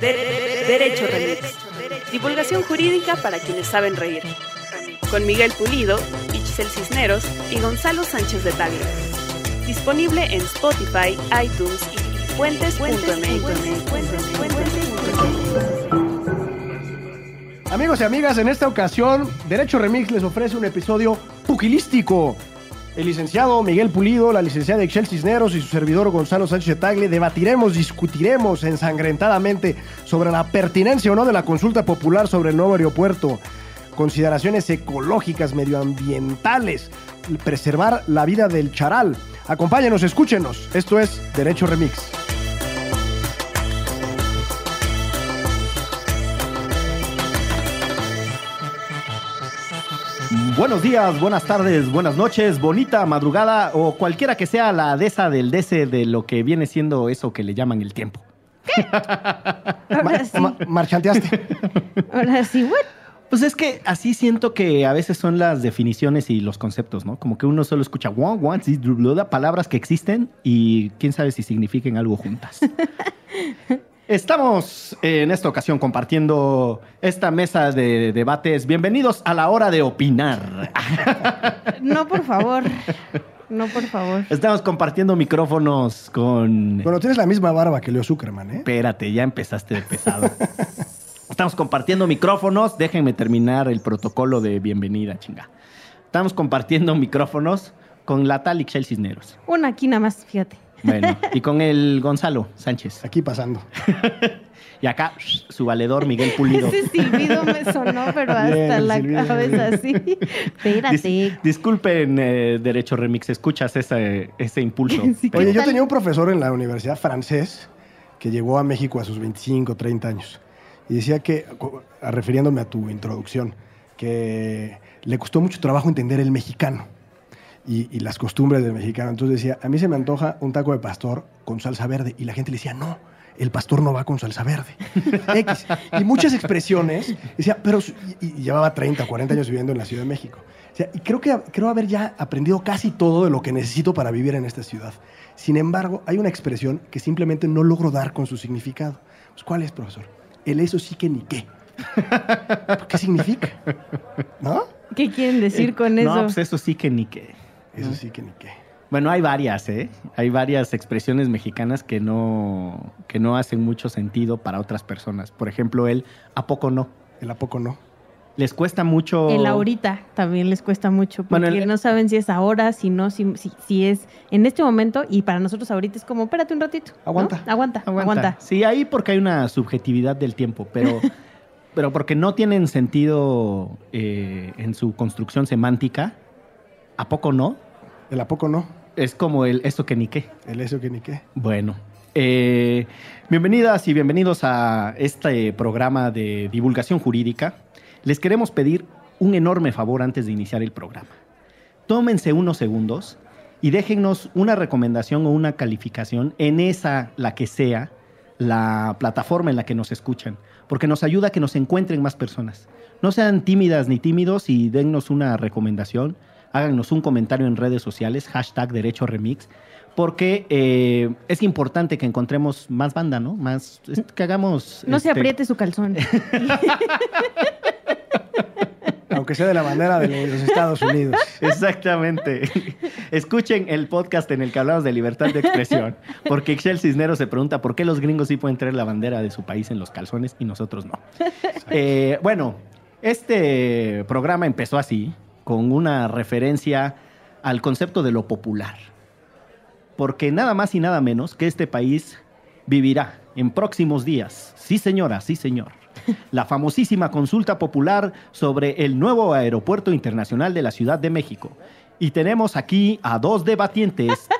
De- Derecho Remix. Divulgación jurídica para quienes saben reír. Con Miguel Pulido, Itzel Cisneros y Gonzalo Sánchez de Tagle. Disponible en Spotify, iTunes y fuentes.mx. Amigos y amigas, en esta ocasión, Derecho Remix les ofrece un episodio pugilístico. El licenciado Miguel Pulido, la licenciada Excel Cisneros y su servidor Gonzalo Sánchez Tagle debatiremos, discutiremos ensangrentadamente sobre la pertinencia o no de la consulta popular sobre el nuevo aeropuerto, consideraciones ecológicas, medioambientales, preservar la vida del charal. Acompáñenos, escúchenos. Esto es Derecho Remix. Buenos días, buenas tardes, buenas noches, bonita madrugada o cualquiera que sea la desa del dese de lo que viene siendo eso que le llaman el tiempo. Ahora sí. Ma- marchanteaste. Ahora sí, what? Pues es que así siento que a veces son las definiciones y los conceptos, ¿no? Como que uno solo escucha one, one, palabras que existen y quién sabe si signifiquen algo juntas. Estamos en esta ocasión compartiendo esta mesa de debates. Bienvenidos a la hora de opinar. No, por favor. No, por favor. Estamos compartiendo micrófonos con... Bueno, tienes la misma barba que Leo Zuckerman, ¿eh? Espérate, ya empezaste de pesado. Estamos compartiendo micrófonos. Déjenme terminar el protocolo de bienvenida, chinga. Estamos compartiendo micrófonos con la tal Ixchel Cisneros. Una aquí nada más, fíjate. Bueno, y con el Gonzalo Sánchez. Aquí pasando. Y acá, su valedor Miguel Pulido. Ese silbido me sonó, pero hasta Bien, la silbido, cabeza así. Espérate. Dis- disculpen, eh, Derecho Remix, escuchas ese, ese impulso. Sí, ¿qué Oye, yo tenía un profesor en la universidad francés que llegó a México a sus 25, 30 años. Y decía que, refiriéndome a tu introducción, que le costó mucho trabajo entender el mexicano y, y las costumbres del mexicano. Entonces decía, a mí se me antoja un taco de pastor con salsa verde. Y la gente le decía, no, el pastor no va con salsa verde. X. Y muchas expresiones. Decía, pero... Y, y llevaba 30, 40 años viviendo en la Ciudad de México. O sea, y creo que creo haber ya aprendido casi todo de lo que necesito para vivir en esta ciudad. Sin embargo, hay una expresión que simplemente no logro dar con su significado. Pues, ¿Cuál es, profesor? El eso sí que ni qué. ¿Qué significa? ¿No? ¿Qué quieren decir con eso? No, pues eso sí que ni que. Eso sí que ni qué. Bueno, hay varias, ¿eh? Hay varias expresiones mexicanas que no, que no hacen mucho sentido para otras personas. Por ejemplo, el ¿a poco no? El a poco no. Les cuesta mucho. El ahorita también les cuesta mucho porque Bueno, el- no saben si es ahora, si no, si, si, si es en este momento y para nosotros ahorita es como, espérate un ratito. Aguanta, Aguanta. aguanta. Sí, ahí porque hay una subjetividad del tiempo, pero, pero porque no tienen sentido eh, en su construcción semántica. ¿A poco no? El a poco no. Es como el eso que ni qué. El eso que ni qué. Bueno, eh, bienvenidas y bienvenidos a este programa de divulgación jurídica. Les queremos pedir un enorme favor antes de iniciar el programa. Tómense unos segundos y déjennos una recomendación o una calificación en esa, la que sea, la plataforma en la que nos escuchan, porque nos ayuda a que nos encuentren más personas. No sean tímidas ni tímidos y dennos una recomendación. Háganos un comentario en redes sociales, hashtag Derecho Remix, porque eh, es importante que encontremos más banda, ¿no? Más, es- que hagamos... No se este, apriete su calzón. Aunque sea de la bandera de los Estados Unidos. Exactamente. Escuchen el podcast en el que hablamos de libertad de expresión, porque Excel Cisneros se pregunta por qué los gringos sí pueden traer la bandera de su país en los calzones y nosotros no. Eh, bueno, este programa empezó así, con una referencia al concepto de lo popular, porque nada más y nada menos que este país vivirá en próximos días, sí señora, sí señor, la famosísima consulta popular sobre el nuevo aeropuerto internacional de la Ciudad de México. Y tenemos aquí a dos debatientes.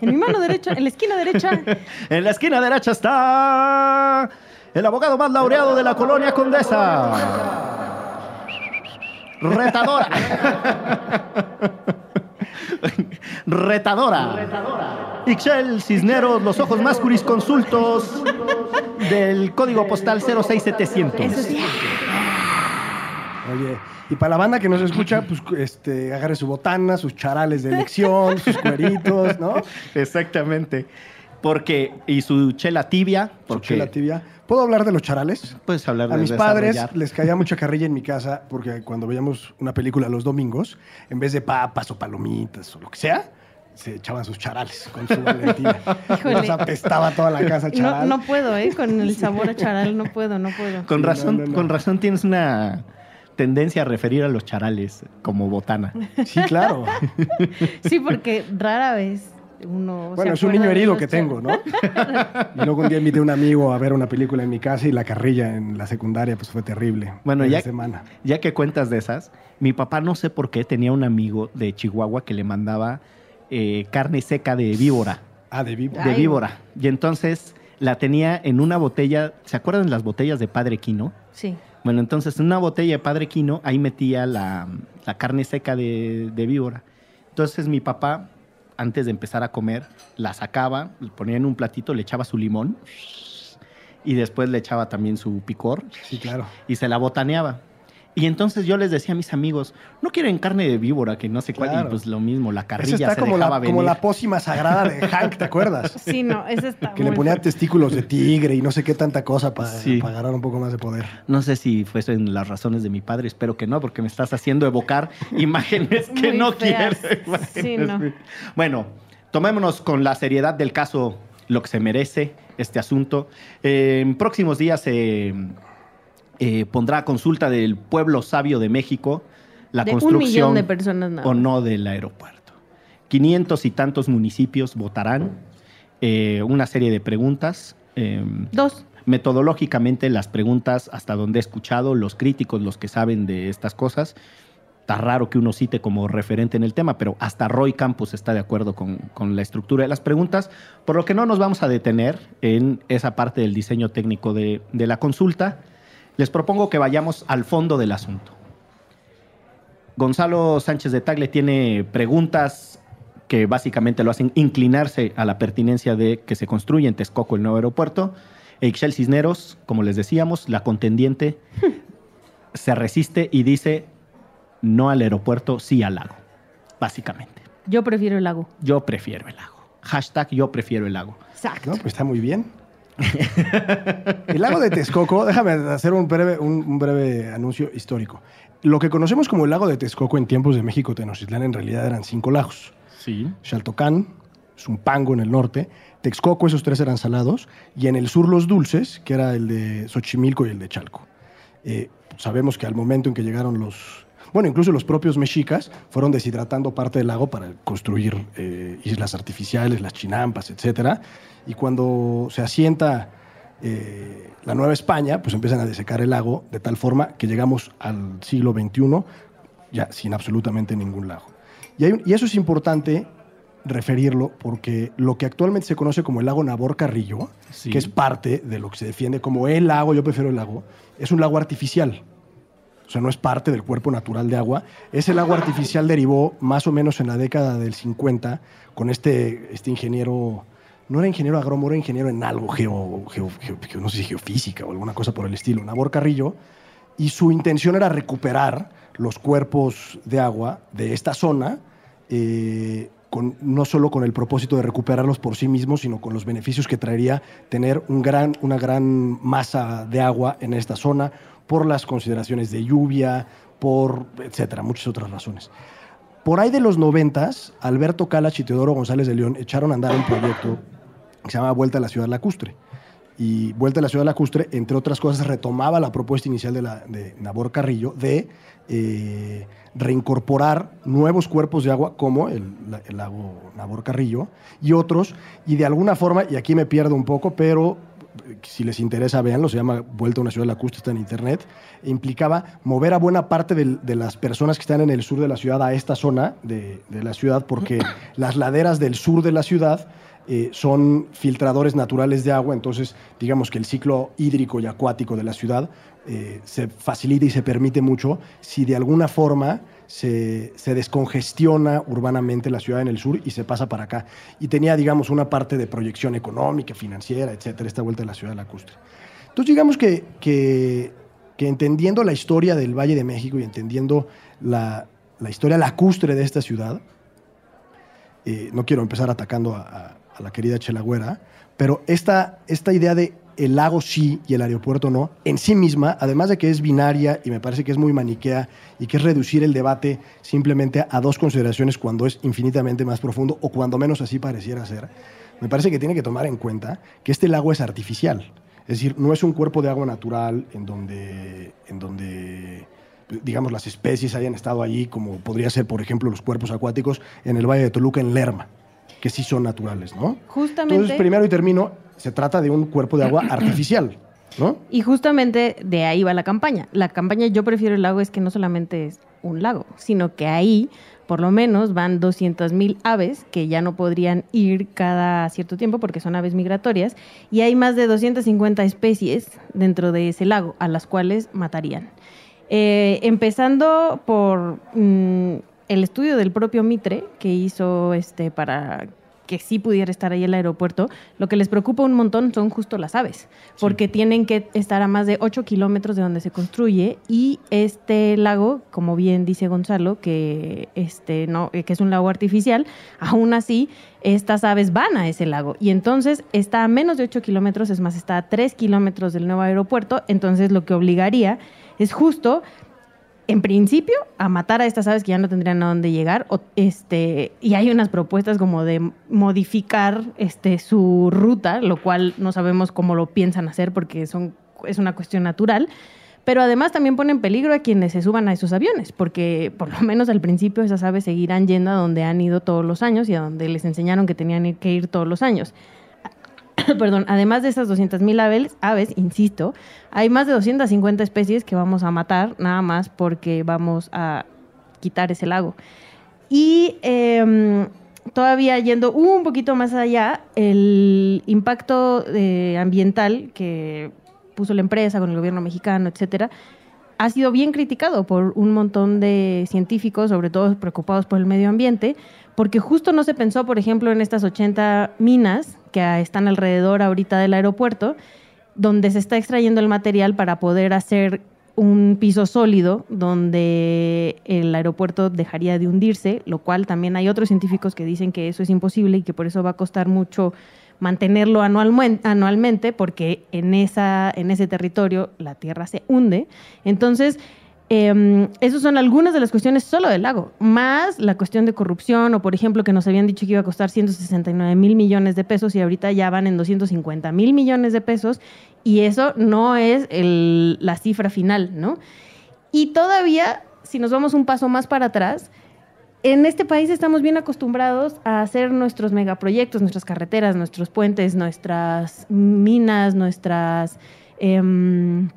En mi mano derecha, en la esquina derecha, En la esquina derecha está el abogado más laureado de la colonia Condesa. Retadora. Retadora. Ixchel Cisneros, los ojos más jurisconsultos del código postal 06700. eso sí. Oye, y para la banda que nos escucha, pues este, agarre su botana, sus charales de elección, sus cueritos, ¿no? Exactamente. Porque, y su chela tibia, Su porque chela tibia. ¿Puedo hablar de los charales? puedes hablar de A mis padres les caía mucha carrilla en mi casa porque cuando veíamos una película los domingos, en vez de papas o palomitas o lo que sea, se echaban sus charales con su Valentina. Híjole. Nos apestaba toda la casa No, charal. no puedo, ¿eh? Con el sabor a charal, no puedo, no puedo. Con razón, no, no, no. con razón tienes una tendencia a referir a los charales como botana. Sí, claro. Sí, porque rara vez uno. Bueno, es un niño herido que tengo, ¿no? Y luego un día invité a un amigo a ver una película en mi casa y la carrilla en la secundaria pues fue terrible. Bueno, ya- semana. Ya que cuentas de esas, mi papá no sé por qué tenía un amigo de Chihuahua que le mandaba eh, carne seca de víbora. Ah, de vivo. de Ay. víbora. Y entonces la tenía en una botella, ¿se acuerdan las botellas de Padre Quino? Sí. Bueno, entonces en una botella de Padre Quino, ahí metía la, la carne seca de, de víbora. Entonces mi papá, antes de empezar a comer, la sacaba, ponía en un platito, le echaba su limón y después le echaba también su picor Sí, claro. y se la botaneaba. Y entonces yo les decía a mis amigos, no quieren carne de víbora, que no sé cuál, Claro. y pues lo mismo, la Esa carrilla está se como dejaba la, como venir. la pócima sagrada de Hank, ¿te acuerdas? Sí, no, ese está. Que le ponía fuerte. testículos de tigre y no sé qué tanta cosa para Sí. ganar un poco más de poder. No sé si fuesen las razones de mi padre, espero que no, porque me estás haciendo evocar imágenes que Muy no feas. quiero. Sí, no. Bueno, tomémonos con la seriedad del caso lo que se merece este asunto. Eh, en próximos días se eh, pondrá a consulta del pueblo sabio de México la de un construcción millón de personas o no del aeropuerto. 500 y tantos municipios votarán eh, una serie de preguntas. eh, Dos. metodológicamente las preguntas, hasta donde he escuchado, los críticos, los que saben de estas cosas, está raro que uno cite como referente en el tema, pero hasta Roy Campos está de acuerdo con, con la estructura de las preguntas, por lo que no nos vamos a detener en esa parte del diseño técnico de, de la consulta. Les propongo que vayamos al fondo del asunto. Gonzalo Sánchez de Tagle tiene preguntas que básicamente lo hacen inclinarse a la pertinencia de que se construya en Texcoco el nuevo aeropuerto. Eixel Cisneros, como les decíamos, la contendiente, se resiste y dice no al aeropuerto, sí al lago, básicamente. Yo prefiero el lago. Yo prefiero el lago. Hashtag yo prefiero el lago. Exacto. ¿No? Pues está muy bien. El lago de Texcoco, déjame hacer un breve, un, un breve anuncio histórico. Lo que conocemos como el lago de Texcoco en tiempos de México Tenochtitlán en realidad eran cinco lagos. Sí. Xaltocán, Zumpango en el norte, Texcoco, esos tres eran salados, y en el sur los dulces, que era el de Xochimilco y el de Chalco. Eh, sabemos que al momento en que llegaron los, bueno, incluso los propios mexicas fueron deshidratando parte del lago para construir eh, islas artificiales, las chinampas, etcétera. Y cuando se asienta eh, la Nueva España, pues empiezan a desecar el lago de tal forma que llegamos al siglo XXI ya sin absolutamente ningún lago. Y, hay un- y eso es importante referirlo porque lo que actualmente se conoce como el lago Nabor Carrillo, Sí. que es parte de lo que se defiende como el lago, yo prefiero el lago, es un lago artificial. O sea, no es parte del cuerpo natural de agua. Ese lago artificial derivó más o menos en la década del 50 con este, este ingeniero, no era ingeniero agrónomo, era ingeniero en algo, geo, geo- no sé si geofísica o alguna cosa por el estilo, Nabor Carrillo, y su intención era recuperar los cuerpos de agua de esta zona, eh, con, no solo con el propósito de recuperarlos por sí mismos, sino con los beneficios que traería tener un gran, una gran masa de agua en esta zona, por las consideraciones de lluvia, por etcétera, muchas otras razones. Por ahí de los noventas, Alberto Calas y Teodoro González de León echaron a andar un proyecto que se llama Vuelta a la Ciudad Lacustre. Y Vuelta a la Ciudad Lacustre, entre otras cosas, retomaba la propuesta inicial de, la, de Nabor Carrillo de eh, reincorporar nuevos cuerpos de agua, como el, la- el lago Nabor Carrillo, y otros, y de alguna forma, y aquí me pierdo un poco, pero eh, si les interesa, véanlo, se llama Vuelta a una Ciudad Lacustre, está en internet, e implicaba mover a buena parte de las personas que están en el sur de la ciudad a esta zona de, de la ciudad, porque las laderas del sur de la ciudad eh, son filtradores naturales de agua, entonces digamos que el ciclo hídrico y acuático de la ciudad eh, se facilita y se permite mucho si de alguna forma se, descongestiona urbanamente la ciudad en el sur y se pasa para acá. Y tenía, digamos, una parte de proyección económica, financiera, etcétera, esta vuelta de la ciudad lacustre. Entonces, digamos que, que, entendiendo la historia del Valle de México y entendiendo la, la historia lacustre de esta ciudad, eh, no quiero empezar atacando a- a la querida Chelagüera, pero esta, esta idea de el lago sí y el aeropuerto no, en sí misma, además de que es binaria y me parece que es muy maniquea y que es reducir el debate simplemente a dos consideraciones cuando es infinitamente más profundo o cuando menos así pareciera ser, me parece que tiene que tomar en cuenta que este lago es artificial. Es decir, no es un cuerpo de agua natural en donde, en donde digamos, las especies hayan estado allí, como podría ser, por ejemplo, los cuerpos acuáticos en el Valle de Toluca, en Lerma, que sí son naturales, ¿no? Justamente. Entonces, primero y termino, se trata de un cuerpo de agua artificial, ¿no? Y justamente de ahí va la campaña. La campaña Yo prefiero el lago es que no solamente es un lago, sino que ahí por lo menos van 200.000 aves que ya no podrían ir cada cierto tiempo porque son aves migratorias y hay más de 250 especies dentro de ese lago a las cuales matarían. Eh, empezando por mm, el estudio del propio Mitre que hizo este para que sí pudiera estar ahí el aeropuerto, lo que les preocupa un montón son justo las aves, porque tienen que estar a más de 8 kilómetros de donde se construye y este lago, como bien dice Gonzalo, que, este, no, que es un lago artificial, aún así estas aves van a ese lago. Y entonces está a menos de 8 kilómetros, es más, está a 3 kilómetros del nuevo aeropuerto, entonces lo que obligaría es justo en principio, a matar a estas aves que ya no tendrían a dónde llegar. este, y hay unas propuestas como de modificar este, su ruta, lo cual no sabemos cómo lo piensan hacer porque son, es una cuestión natural. Pero además también pone en peligro a quienes se suban a esos aviones, porque por lo menos al principio esas aves seguirán yendo a donde han ido todos los años y a donde les enseñaron que tenían que ir todos los años. perdón, además de esas 200.000 aves, aves, insisto, hay más de 250 especies que vamos a matar nada más porque vamos a quitar ese lago. Y em, todavía yendo un poquito más allá, el impacto eh, ambiental que puso la empresa con el gobierno mexicano, etcétera, ha sido bien criticado por un montón de científicos, sobre todo preocupados por el medio ambiente, porque justo no se pensó, por ejemplo, en estas 80 minas que están alrededor ahorita del aeropuerto, donde se está extrayendo el material para poder hacer un piso sólido donde el aeropuerto dejaría de hundirse, lo cual también hay otros científicos que dicen que eso es imposible y que por eso va a costar mucho mantenerlo anualmente porque en, esa, en ese territorio la tierra se hunde. Entonces, eh, esas son algunas de las cuestiones solo del lago, más la cuestión de corrupción o, por ejemplo, que nos habían dicho que iba a costar 169 mil millones de pesos y ahorita ya van en 250 mil millones de pesos y eso no es la cifra final, ¿no? Y todavía, si nos vamos un paso más para atrás, en este país estamos bien acostumbrados a hacer nuestros megaproyectos, nuestras carreteras, nuestros puentes, nuestras minas, nuestras... Em,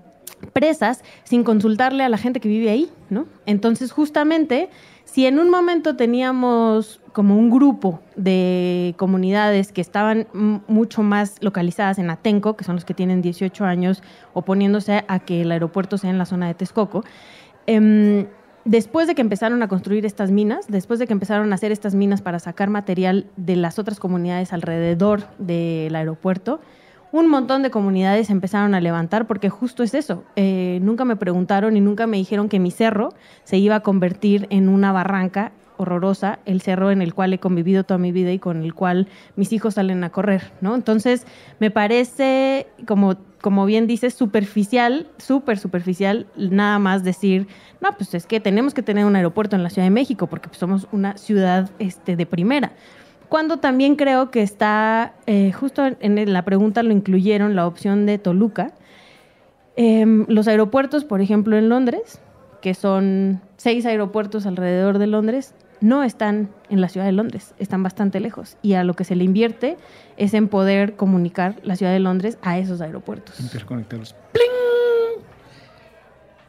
presas sin consultarle a la gente que vive ahí, ¿no? Entonces, justamente, si en un momento teníamos como un grupo de comunidades que estaban mucho más localizadas en Atenco, que son los que tienen 18 años oponiéndose a que el aeropuerto sea en la zona de Texcoco, em, después de que empezaron a construir estas minas, después de que empezaron a hacer estas minas para sacar material de las otras comunidades alrededor del aeropuerto, un montón de comunidades empezaron a levantar porque justo es eso. Eh, nunca me preguntaron y nunca me dijeron que mi cerro se iba a convertir en una barranca horrorosa, el cerro en el cual he convivido toda mi vida y con el cual mis hijos salen a correr, ¿no? Entonces, me parece, como, como bien dices, superficial, súper superficial, nada más decir, no, pues es que tenemos que tener un aeropuerto en la Ciudad de México porque pues, somos una ciudad este, de primera cuando también creo que está, eh, justo en la pregunta lo incluyeron la opción de Toluca. Em, los aeropuertos, por ejemplo, en Londres, que son seis aeropuertos alrededor de Londres, no están en la ciudad de Londres, están bastante lejos. Y a lo que se le invierte es en poder comunicar la ciudad de Londres a esos aeropuertos. Interconectarlos.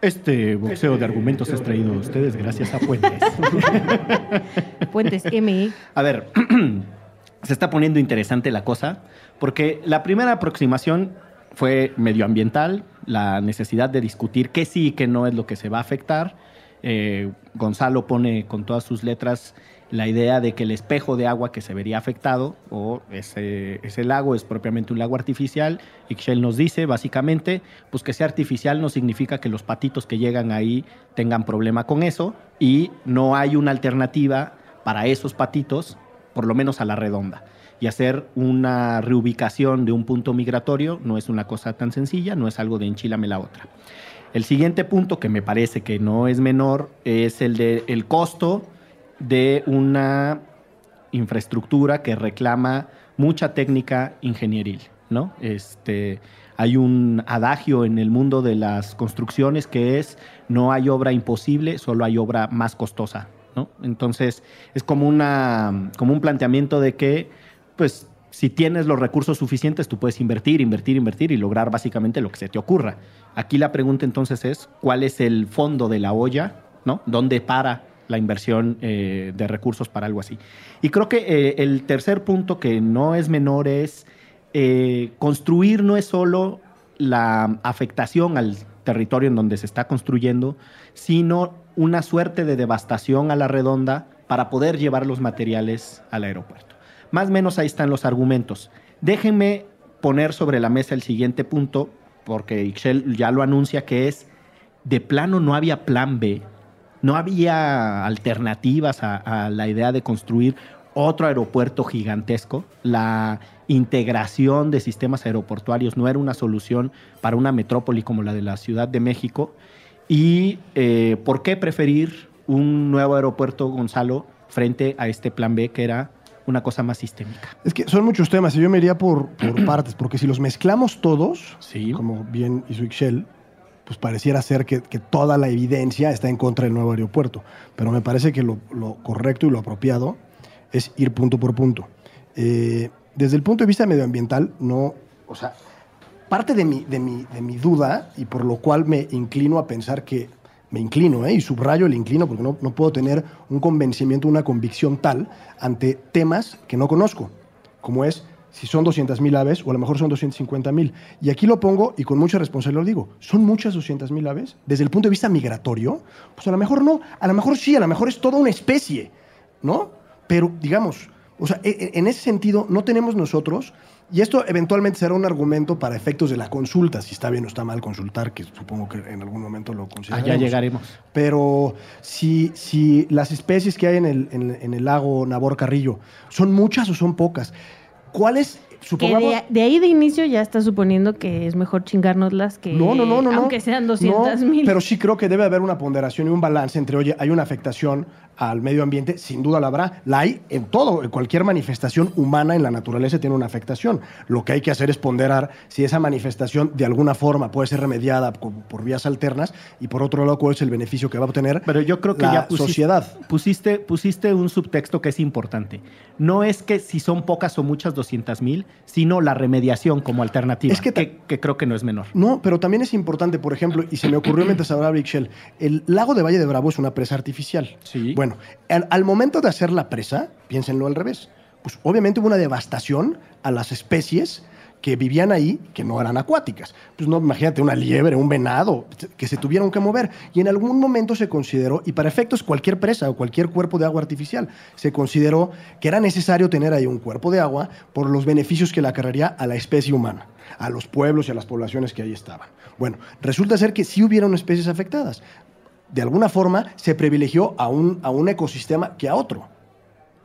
Este boxeo de argumentos es traído a ustedes gracias a Puentes. Puentes ME. A ver, se está poniendo interesante la cosa, porque la primera aproximación fue medioambiental, la necesidad de discutir qué sí y qué no es lo que se va a afectar. Eh, Gonzalo pone con todas sus letras la idea de que el espejo de agua que se vería afectado o ese, ese lago es propiamente un lago artificial. Ixchel nos dice básicamente pues que sea artificial no significa que los patitos que llegan ahí tengan problema con eso y no hay una alternativa para esos patitos, por lo menos a la redonda. y hacer una reubicación de un punto migratorio no es una cosa tan sencilla, no es algo de enchilame la otra. El siguiente punto, que me parece que no es menor, es el de el costo de una infraestructura que reclama mucha técnica ingenieril, ¿no? Este, hay un adagio en el mundo de las construcciones que es no hay obra imposible, solo hay obra más costosa, ¿no? Entonces, es como una como un planteamiento de que pues si tienes los recursos suficientes, tú puedes invertir, invertir, invertir y lograr básicamente lo que se te ocurra. Aquí la pregunta entonces es, ¿cuál es el fondo de la olla? ¿no? ¿Dónde para la inversión eh, de recursos para algo así? Y creo que eh, el tercer punto que no es menor es eh, construir no es solo la afectación al territorio en donde se está construyendo, sino una suerte de devastación a la redonda para poder llevar los materiales al aeropuerto. Más o menos ahí están los argumentos. Déjenme poner sobre la mesa el siguiente punto, porque Ixchel ya lo anuncia, que es, de plano no había plan B, no había alternativas a, a la idea de construir otro aeropuerto gigantesco. La integración de sistemas aeroportuarios no era una solución para una metrópoli como la de la Ciudad de México. ¿Y eh, por qué preferir un nuevo aeropuerto, Gonzalo, frente a este plan B que era una cosa más sistémica? Es que son muchos temas y yo me iría por, por partes, porque si los mezclamos todos, Sí. como bien hizo Ixchel, pues pareciera ser que, que toda la evidencia está en contra del nuevo aeropuerto. Pero me parece que lo, lo correcto y lo apropiado es ir punto por punto. Eh, desde el punto de vista medioambiental, no, o sea, parte de mi, de, mi, de mi duda y por lo cual me inclino a pensar que, me inclino, ¿eh? y subrayo el inclino porque no, no puedo tener un convencimiento, una convicción tal ante temas que no conozco, como es si son 200 mil aves o a lo mejor son 250 mil. Y aquí lo pongo y con mucha responsabilidad lo digo, ¿son muchas 200 mil aves? Desde el punto de vista migratorio, pues a lo mejor no, a lo mejor sí, a lo mejor es toda una especie, ¿no? Pero digamos, o sea, e- e- en ese sentido no tenemos nosotros, y esto eventualmente será un argumento para efectos de la consulta, si está bien o está mal consultar, que supongo que en algún momento lo consideraremos. Allá llegaremos. Pero si, si las especies que hay en el, en- en el lago Nabor Carrillo son muchas o son pocas, ¿cuáles, Que supongamos... de, de ahí de inicio ya está suponiendo que es mejor chingárnoslas que No, no, no, no. no. aunque sean 200 No, mil. Pero sí creo que debe haber una ponderación y un balance entre, oye, hay una afectación al medio ambiente, sin duda la habrá. La hay en todo, en cualquier manifestación humana en la naturaleza tiene una afectación. Lo que hay que hacer es ponderar si esa manifestación de alguna forma puede ser remediada por, por vías alternas y por otro lado cuál es el beneficio que va a obtener Pero yo creo que la ya pusiste, sociedad. Pusiste, pusiste un subtexto que es importante. No es que si son pocas o muchas 200 mil, sino la remediación como alternativa, Es que que, ta- que creo que no es menor. No, pero también es importante, por ejemplo, y se me ocurrió mientras hablaba Big Shell, el lago de Valle de Bravo es una presa artificial. Sí. Bueno, al, al momento de hacer la presa, piénsenlo al revés, pues obviamente hubo una devastación a las especies que vivían ahí, que no eran acuáticas. Pues no, imagínate una liebre, un venado, que se tuvieron que mover. Y en algún momento se consideró, y para efectos cualquier presa o cualquier cuerpo de agua artificial, se consideró que era necesario tener ahí un cuerpo de agua por los beneficios que le acarrearía a la especie humana, a los pueblos y a las poblaciones que ahí estaban. Bueno, resulta ser que sí hubieron especies afectadas. De alguna forma se privilegió a un, a un ecosistema que a otro.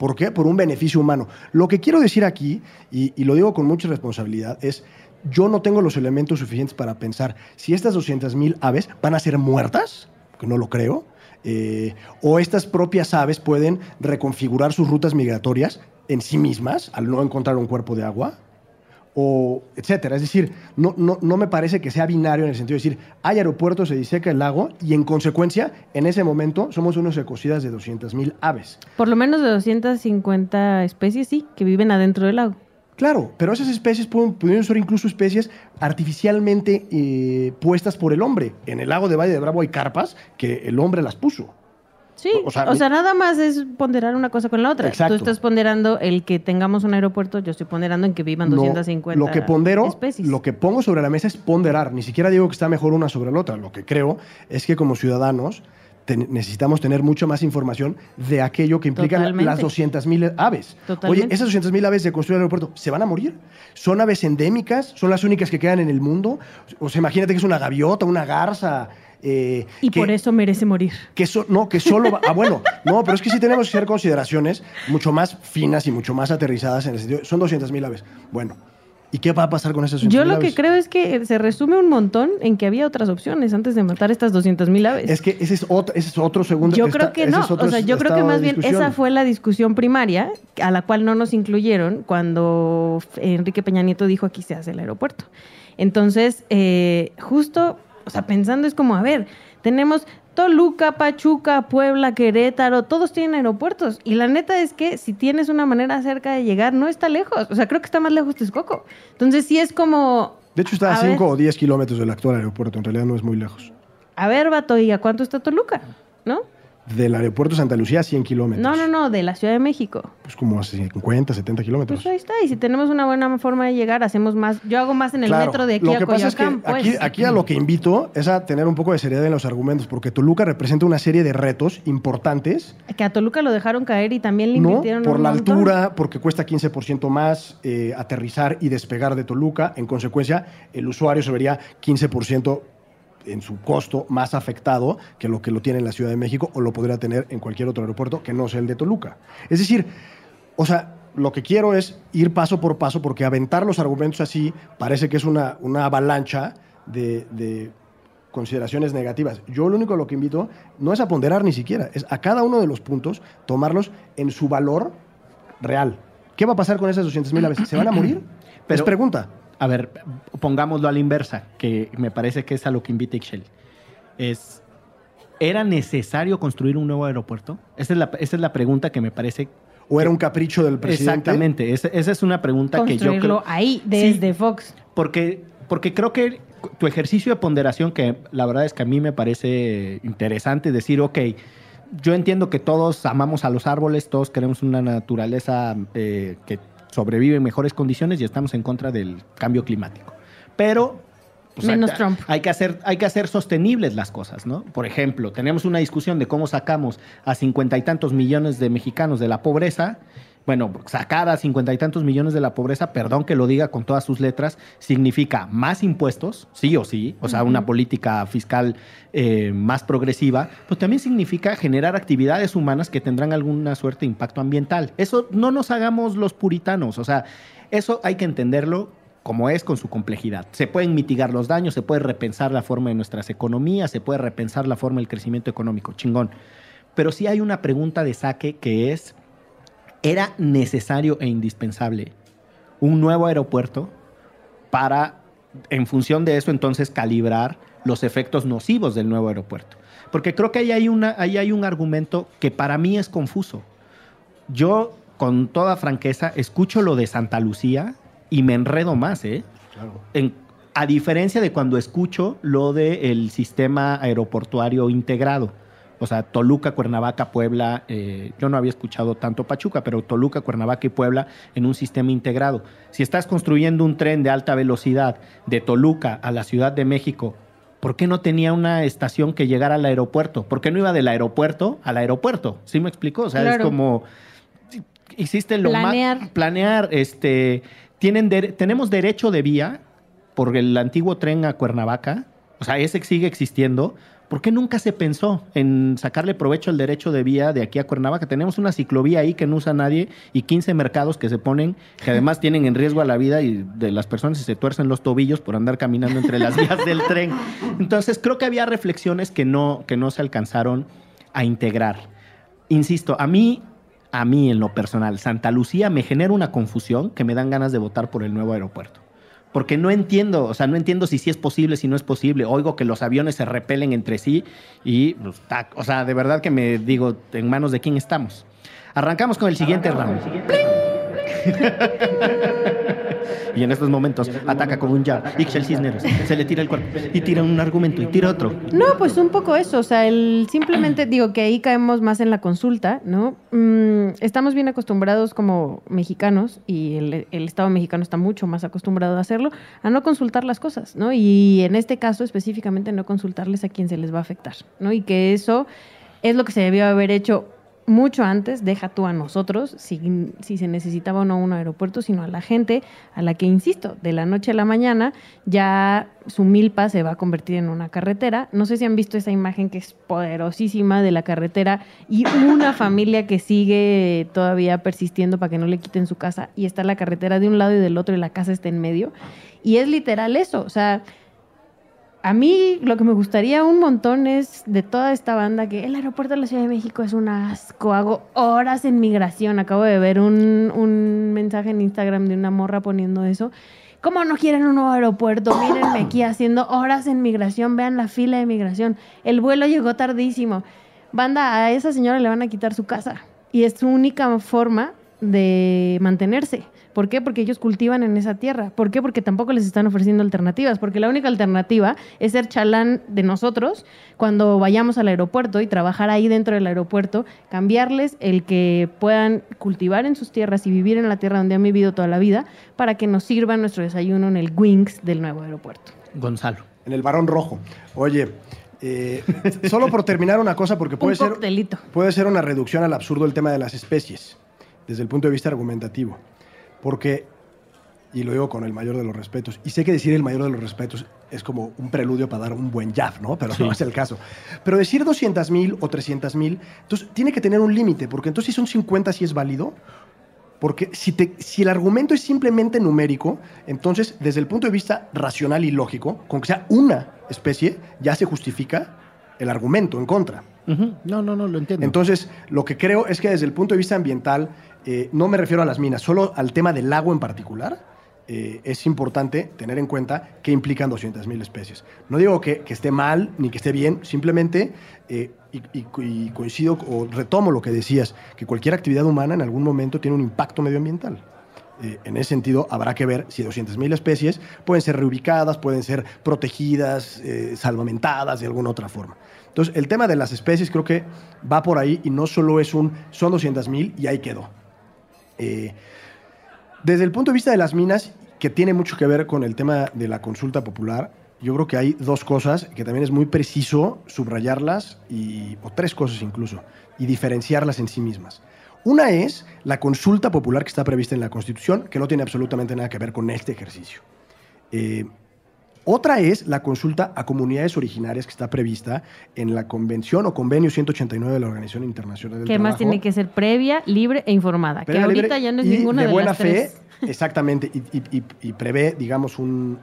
¿Por qué? Por un beneficio humano. Lo que quiero decir aquí, y, lo digo con mucha responsabilidad, es yo no tengo los elementos suficientes para pensar si estas 200.000 aves van a ser muertas, que no lo creo, eh, o estas propias aves pueden reconfigurar sus rutas migratorias en sí mismas al no encontrar un cuerpo de agua, o etcétera. Es decir, no, no, no me parece que sea binario en el sentido de decir, hay aeropuerto, se diseca el lago y en consecuencia, en ese momento, somos unos ecocidas de 200.000 aves. Por lo menos de 250 especies, sí, que viven adentro del lago. Claro, pero esas especies pueden, pudieron ser incluso especies artificialmente eh, puestas por el hombre. En el lago de Valle de Bravo hay carpas que el hombre las puso. Sí, O o sea, nada más es ponderar una cosa con la otra. Exacto. Tú estás ponderando el que tengamos un aeropuerto, yo estoy ponderando en que vivan No, 250 lo que pondero, especies. lo que pongo sobre la mesa es ponderar. Ni siquiera digo que está mejor una sobre la otra. Lo que creo es que como ciudadanos te- necesitamos tener mucha más información de aquello que implican Totalmente. las 200.000 aves. Totalmente. Oye, esas 200.000 aves de construir el aeropuerto, ¿se van a morir? ¿Son aves endémicas? ¿Son las únicas que quedan en el mundo? O sea, imagínate que es una gaviota, una garza, eh, Y que- por eso merece morir. que so- no, que solo va- ah, bueno, no, pero es que sí tenemos que hacer consideraciones mucho más finas y mucho más aterrizadas en el sentido. Son 200 mil aves. Bueno, ¿y qué va a pasar con esas 200 Yo lo que creo es que se resume un montón en que había otras opciones antes de matar estas 200 mil aves. Es que ese es otro, ese es otro segundo. Yo esta- creo que no. es O sea, yo creo que más bien esa fue la discusión primaria a la cual no nos incluyeron cuando Enrique Peña Nieto dijo aquí se hace el aeropuerto. Entonces, eh, justo, o sea, pensando es como, a ver, tenemos Toluca, Pachuca, Puebla, Querétaro, todos tienen aeropuertos. Y la neta es que si tienes una manera cerca de llegar, no está lejos. O sea, creo que está más lejos Texcoco. Entonces, sí es como... De hecho, está a ver, 5 o 10 kilómetros del actual aeropuerto. En realidad no es muy lejos. A ver, vato, ¿y a cuánto está Toluca? ¿No? Del aeropuerto de Santa Lucía, 100 kilómetros. No, no, no, de la Ciudad de México. Pues como a 50, 70 kilómetros. Pues ahí está, y si tenemos una buena forma de llegar, hacemos más. Yo hago más en el Claro, metro de aquí lo a que pasa es que pues. aquí, aquí a lo que invito es a tener un poco de seriedad en los argumentos, porque Toluca representa una serie de retos importantes, Que a Toluca lo dejaron caer y también le ¿no? invirtieron Por un la montón. altura, porque cuesta 15% más eh, aterrizar y despegar de Toluca. En consecuencia, el usuario se vería 15% en su costo más afectado que lo que lo tiene en la Ciudad de México o lo podría tener en cualquier otro aeropuerto que no sea el de Toluca. Es decir, o sea, lo que quiero es ir paso por paso porque aventar los argumentos así parece que es una, una avalancha de, de consideraciones negativas. Yo lo único a lo que invito no es a ponderar ni siquiera, es a cada uno de los puntos tomarlos en su valor real. ¿Qué va a pasar con esas 200 mil aves? ¿Se van a morir? Pero- es pregunta. A ver, pongámoslo a la inversa, que me parece que es a lo que invita Ixchel. Es, ¿Era necesario construir un nuevo aeropuerto? Esa es la, esa es la pregunta que me parece... ¿O era un capricho del presidente? Exactamente, esa, esa es una pregunta que yo Construirlo creo... ahí, desde Sí. Fox. Porque, porque creo que tu ejercicio de ponderación, que la verdad es que a mí me parece interesante decir, ok, yo entiendo que todos amamos a los árboles, todos queremos una naturaleza eh, que sobrevive en mejores condiciones y estamos en contra del cambio climático. Pero... pues, Menos hay, Trump. Hay que, hacer, hay que hacer sostenibles las cosas, ¿no? Por ejemplo, tenemos una discusión de cómo sacamos a cincuenta y tantos millones de mexicanos de la pobreza. Bueno, sacar a cincuenta y tantos millones de la pobreza, perdón que lo diga con todas sus letras, significa más impuestos, sí o sí, o sea, una política fiscal eh, más progresiva, pues también significa generar actividades humanas que tendrán alguna suerte de impacto ambiental. Eso no nos hagamos los puritanos, o sea, eso hay que entenderlo como es con su complejidad. Se pueden mitigar los daños, se puede repensar la forma de nuestras economías, se puede repensar la forma del crecimiento económico, chingón. Pero sí hay una pregunta de saque que es, ¿era necesario e indispensable un nuevo aeropuerto para, en función de eso, entonces calibrar los efectos nocivos del nuevo aeropuerto? Porque creo que ahí hay, una, ahí hay un argumento que para mí es confuso. Yo, con toda franqueza, escucho lo de Santa Lucía y me enredo más, ¿eh? Claro. En- a diferencia de cuando escucho lo del sistema aeroportuario integrado. O sea, Toluca, Cuernavaca, Puebla. eh, yo no había escuchado tanto Pachuca, pero Toluca, Cuernavaca y Puebla en un sistema integrado. Si estás construyendo un tren de alta velocidad de Toluca a la Ciudad de México, ¿por qué no tenía una estación que llegara al aeropuerto? ¿Por qué no iba del aeropuerto al aeropuerto? ¿Sí me explicó? O sea, es como hiciste lo más Planear. planear este tienen dere- tenemos derecho de vía por el antiguo tren a Cuernavaca o sea ese sigue existiendo ¿Por qué nunca se pensó en sacarle provecho al derecho de vía de aquí a Cuernavaca? Tenemos una ciclovía ahí que no usa nadie y 15 mercados que se ponen, que además tienen en riesgo a la vida y de las personas y se tuercen los tobillos por andar caminando entre las vías del tren. Entonces creo que había reflexiones que no, que no se alcanzaron a integrar. Insisto, a mí, a mí en lo personal, Santa Lucía me genera una confusión que me dan ganas de votar por el nuevo aeropuerto. Porque no entiendo, o sea, no entiendo si sí es posible, si no es posible. Oigo que los aviones se repelen entre sí y, pues, o sea, de verdad que me digo, ¿en manos de quién estamos? Arrancamos con el siguiente round. y en estos momentos ataca con un jab. Ixchel Cisneros se le tira el cuerpo y tira un argumento y tira otro. No, pues un poco eso, o sea, el simplemente digo que ahí caemos más en la consulta, ¿no? Mm, estamos bien acostumbrados como mexicanos y el, Estado mexicano está mucho más acostumbrado a hacerlo, a no consultar las cosas, ¿no? Y en este caso específicamente no consultarles a quien se les va a afectar, ¿no? Y que eso es lo que se debió haber hecho mucho antes, deja tú a nosotros, si, si, se necesitaba o no un aeropuerto, sino a la gente a la que, insisto, de la noche a la mañana ya su milpa se va a convertir en una carretera. No sé si han visto esa imagen que es poderosísima de la carretera y una familia que sigue todavía persistiendo para que no le quiten su casa y está la carretera de un lado y del otro y la casa está en medio. Y es literal eso, o sea a mí lo que me gustaría un montón es de toda esta banda que el aeropuerto de la Ciudad de México es un asco. Hago horas en migración. Acabo de ver un, un mensaje en Instagram de una morra poniendo eso. ¿Cómo no quieren un nuevo aeropuerto? Mírenme aquí haciendo horas en migración. Vean la fila de migración. El vuelo llegó tardísimo. Banda, a esa señora le van a quitar su casa. Y es su única forma de mantenerse. ¿Por qué? Porque ellos cultivan en esa tierra. ¿Por qué? Porque tampoco les están ofreciendo alternativas. Porque la única alternativa es ser chalán de nosotros cuando vayamos al aeropuerto y trabajar ahí dentro del aeropuerto, cambiarles el que puedan cultivar en sus tierras y vivir en la tierra donde han vivido toda la vida para que nos sirva nuestro desayuno en el Wings del nuevo aeropuerto. Gonzalo. En el Barón Rojo. Oye, eh, solo por terminar una cosa, porque puede ser, puede ser una reducción al absurdo el tema de las especies, desde el punto de vista argumentativo. Porque, y lo digo con el mayor de los respetos, y sé que decir el mayor de los respetos es como un preludio para dar un buen jab, ¿no? Pero no es el caso. Pero decir 200 mil o 300 mil, entonces tiene que tener un límite, porque entonces si son 50 sí es válido, porque si, te, si el argumento es simplemente numérico, entonces desde el punto de vista racional y lógico, con que sea una especie, ya se justifica el argumento en contra. No, no, no, lo entiendo. Entonces, lo que creo es que desde el punto de vista ambiental, eh, no me refiero a las minas, solo al tema del lago en particular, eh, es importante tener en cuenta que implican 200.000 especies. No digo que, esté mal ni que esté bien, simplemente, eh, y, coincido o retomo lo que decías, que cualquier actividad humana en algún momento tiene un impacto medioambiental. en ese sentido, habrá que ver si 200.000 especies pueden ser reubicadas, pueden ser protegidas, salvamentadas de alguna otra forma. Entonces, el tema de las especies creo que va por ahí y no solo es un, son 200.000 y ahí quedó eh, desde el punto de vista de las minas, que tiene mucho que ver con el tema de la consulta popular, yo creo que hay dos cosas que también es muy preciso subrayarlas, y, o tres cosas incluso, y diferenciarlas en sí mismas. Una es la consulta popular que está prevista en la Constitución, que no tiene absolutamente nada que ver con este ejercicio. Eh, otra es la consulta a comunidades originarias que está prevista en la Convención o Convenio 189 de la Organización Internacional del Trabajo. Que más tiene que ser previa, libre e informada. que ahorita ya no es ninguna de, de buena fe, Exactamente, y, prevé, digamos, un,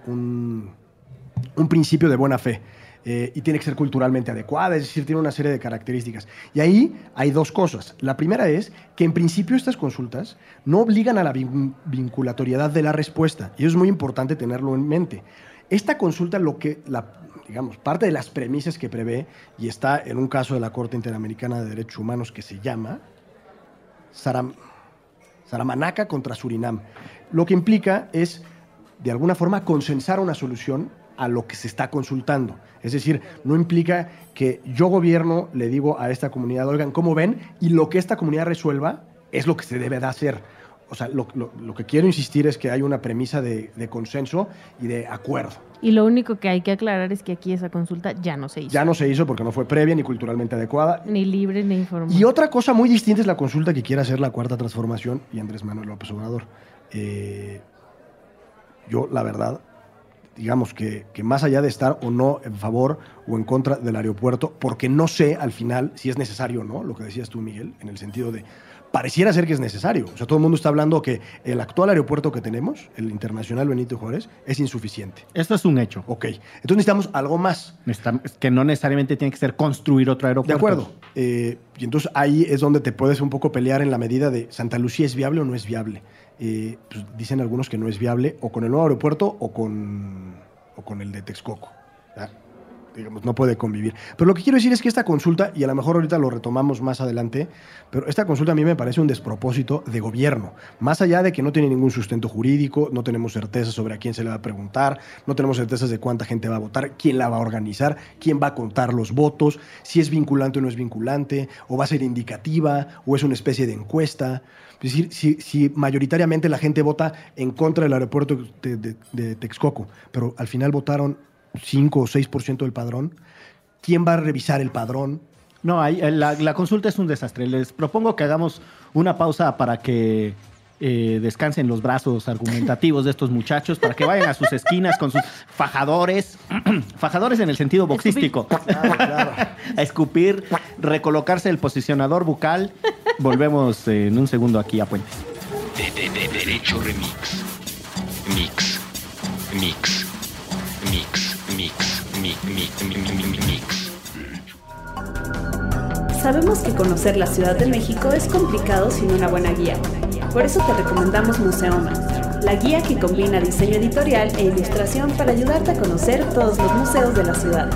un, principio de buena fe. Eh, y tiene que ser culturalmente adecuada, es decir, tiene una serie de características. Y ahí hay dos cosas. La primera es que en principio estas consultas no obligan a la vinculatoriedad de la respuesta, y eso es muy importante tenerlo en mente. Esta consulta, lo que, la, digamos, parte de las premisas que prevé, y está en un caso de la Corte Interamericana de Derechos Humanos que se llama Saram, Saramanaca contra Surinam, lo que implica es, de alguna forma, consensar una solución a lo que se está consultando. Es decir, no implica que yo gobierno le digo a esta comunidad, oigan, ¿cómo ven? Y lo que esta comunidad resuelva es lo que se debe de hacer o sea, lo, que quiero insistir es que hay una premisa de, consenso y de acuerdo. Y lo único que hay que aclarar es que aquí esa consulta ya no se hizo. Ya no se hizo porque no fue previa ni culturalmente adecuada. Ni libre ni informada. Y otra cosa muy distinta es la consulta que quiere hacer la Cuarta Transformación y Andrés Manuel López Obrador. Eh, yo, la verdad, digamos que, que, más allá de estar o no en favor o en contra del aeropuerto, porque no sé al final si es necesario o no, lo que decías tú, Miguel, en el sentido de pareciera ser que es necesario. O sea, todo el mundo está hablando que el actual aeropuerto que tenemos, el Internacional Benito Juárez, es insuficiente. Esto es un hecho. Ok. Entonces necesitamos algo más. Que no necesariamente tiene que ser construir otro aeropuerto. De acuerdo. Eh, y entonces ahí es donde te puedes un poco pelear en la medida de Santa Lucía es viable o no es viable. Eh, pues dicen algunos que no es viable o con el nuevo aeropuerto o con, o con el de Texcoco digamos, no puede convivir. Pero lo que quiero decir es que esta consulta, y a lo mejor ahorita lo retomamos más adelante, pero esta consulta a mí me parece un despropósito de gobierno. Más allá de que no tiene ningún sustento jurídico, no tenemos certeza sobre a quién se le va a preguntar, no tenemos certezas de cuánta gente va a votar, quién la va a organizar, quién va a contar los votos, si es vinculante o no es vinculante, o va a ser indicativa, o es una especie de encuesta. Es decir, si, mayoritariamente la gente vota en contra del aeropuerto de Texcoco, pero al final votaron 5 o 6% del padrón, ¿quién va a revisar el padrón? No, ahí, eh, la, la consulta es un desastre. Les propongo que hagamos una pausa para que eh, descansen los brazos argumentativos de estos muchachos, para que vayan a sus esquinas con sus fajadores, fajadores en el sentido boxístico, Claro, claro. a escupir, recolocarse el posicionador bucal. Volvemos eh, en un segundo aquí a Puentes. De, de, de Derecho Remix. Mix. Mix. Mix. Sabemos que conocer la Ciudad de México es complicado sin una buena guía. Por eso te recomendamos Museoma, la guía que combina diseño editorial e ilustración para ayudarte a conocer todos los museos de la ciudad.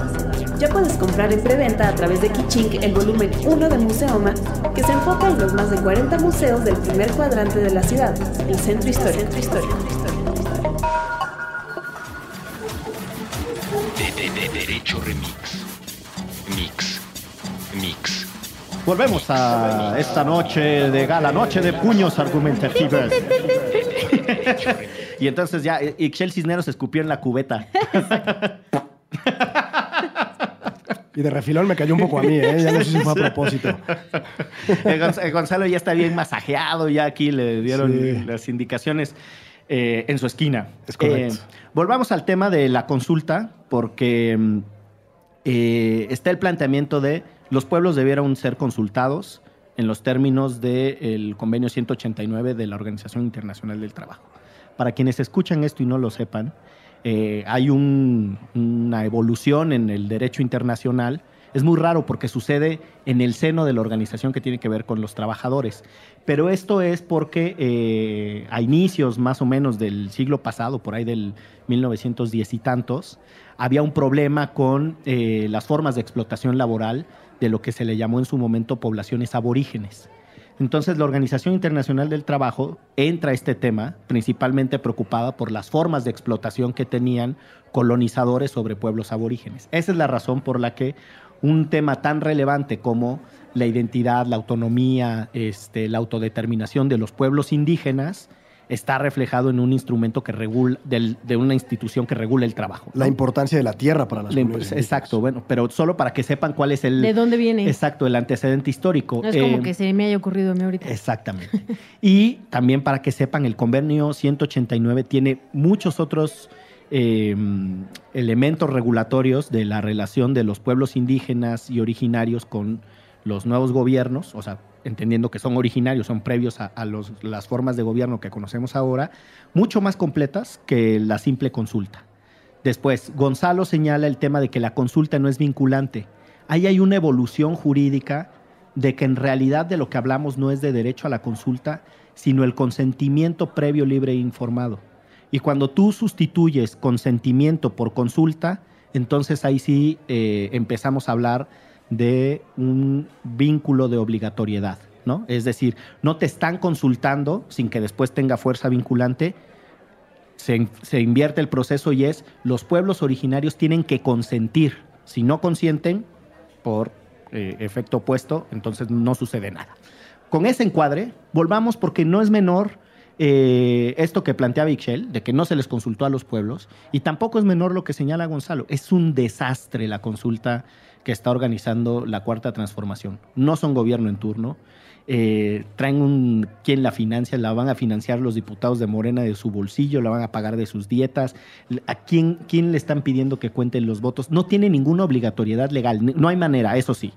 Ya puedes comprar en preventa a través de Kichink el volumen 1 de Museoma, que se enfoca en los más de 40 museos del primer cuadrante de la ciudad, el Centro Histórico. De, de, Volvemos a esta noche de gala, noche de puños argumentativos. y entonces ya, eh, Ixchel Cisneros escupió en la cubeta. Y de refilón me cayó un poco a mí, ¿eh? Ya no sé si fue a propósito. Gonz- Gonzalo ya está bien masajeado, ya aquí le dieron Sí. las indicaciones eh, en su esquina. Es correcto. Eh, volvamos al tema de la consulta, porque mm, eh, está el planteamiento de los pueblos debieron ser consultados en los términos del convenio 189 de la Organización Internacional del Trabajo. Para quienes escuchan esto y no lo sepan, eh, hay un- una evolución en el derecho internacional. Es muy raro porque sucede en el seno de la organización que tiene que ver con los trabajadores. Pero esto es porque eh, a inicios más o menos del siglo pasado, por ahí del 1910 y tantos, había un problema con eh, las formas de explotación laboral de lo que se le llamó en su momento poblaciones aborígenes. Entonces la Organización Internacional del Trabajo entra a este tema principalmente preocupada por las formas de explotación que tenían colonizadores sobre pueblos aborígenes. Esa es la razón por la que un tema tan relevante como la identidad, la autonomía, este, la autodeterminación de los pueblos indígenas está reflejado en un instrumento que regula, del- de una institución que regula el trabajo. La importancia de la tierra para las La comunidades Exacto, bueno, pero solo para que sepan cuál es el... ¿De dónde viene? Exacto, el antecedente histórico. No es como Eh, que se me haya ocurrido a mí ahorita. Exactamente. y también para que sepan, el convenio 189 tiene muchos otros eh, elementos regulatorios de la relación de los pueblos indígenas y originarios con los nuevos gobiernos, o sea, entendiendo que son originarios, son previos a, las formas de gobierno que conocemos ahora, mucho más completas que la simple consulta. Después, Gonzalo señala el tema de que la consulta no es vinculante. Ahí hay una evolución jurídica de que en realidad de lo que hablamos no es de derecho a la consulta, sino el consentimiento previo, libre e informado. Y cuando tú sustituyes consentimiento por consulta, entonces ahí sí eh, empezamos a hablar de un vínculo de obligatoriedad, ¿no? Es decir, no te están consultando sin que después tenga fuerza vinculante, se, se invierte el proceso y es los pueblos originarios tienen que consentir. Si no consienten, por eh, efecto opuesto, entonces no sucede nada. Con ese encuadre, volvamos porque no es menor eh, esto que planteaba Ixchel, de que no se les consultó a los pueblos, y tampoco es menor lo que señala Gonzalo. Es un desastre la consulta que está organizando la Cuarta Transformación. No son gobierno en turno. eh, traen un quién la financia, la van a financiar los diputados de Morena de su bolsillo, la van a pagar de sus dietas, a quién, quién le están pidiendo que cuenten los votos. No tiene ninguna obligatoriedad legal, no hay manera, eso sí.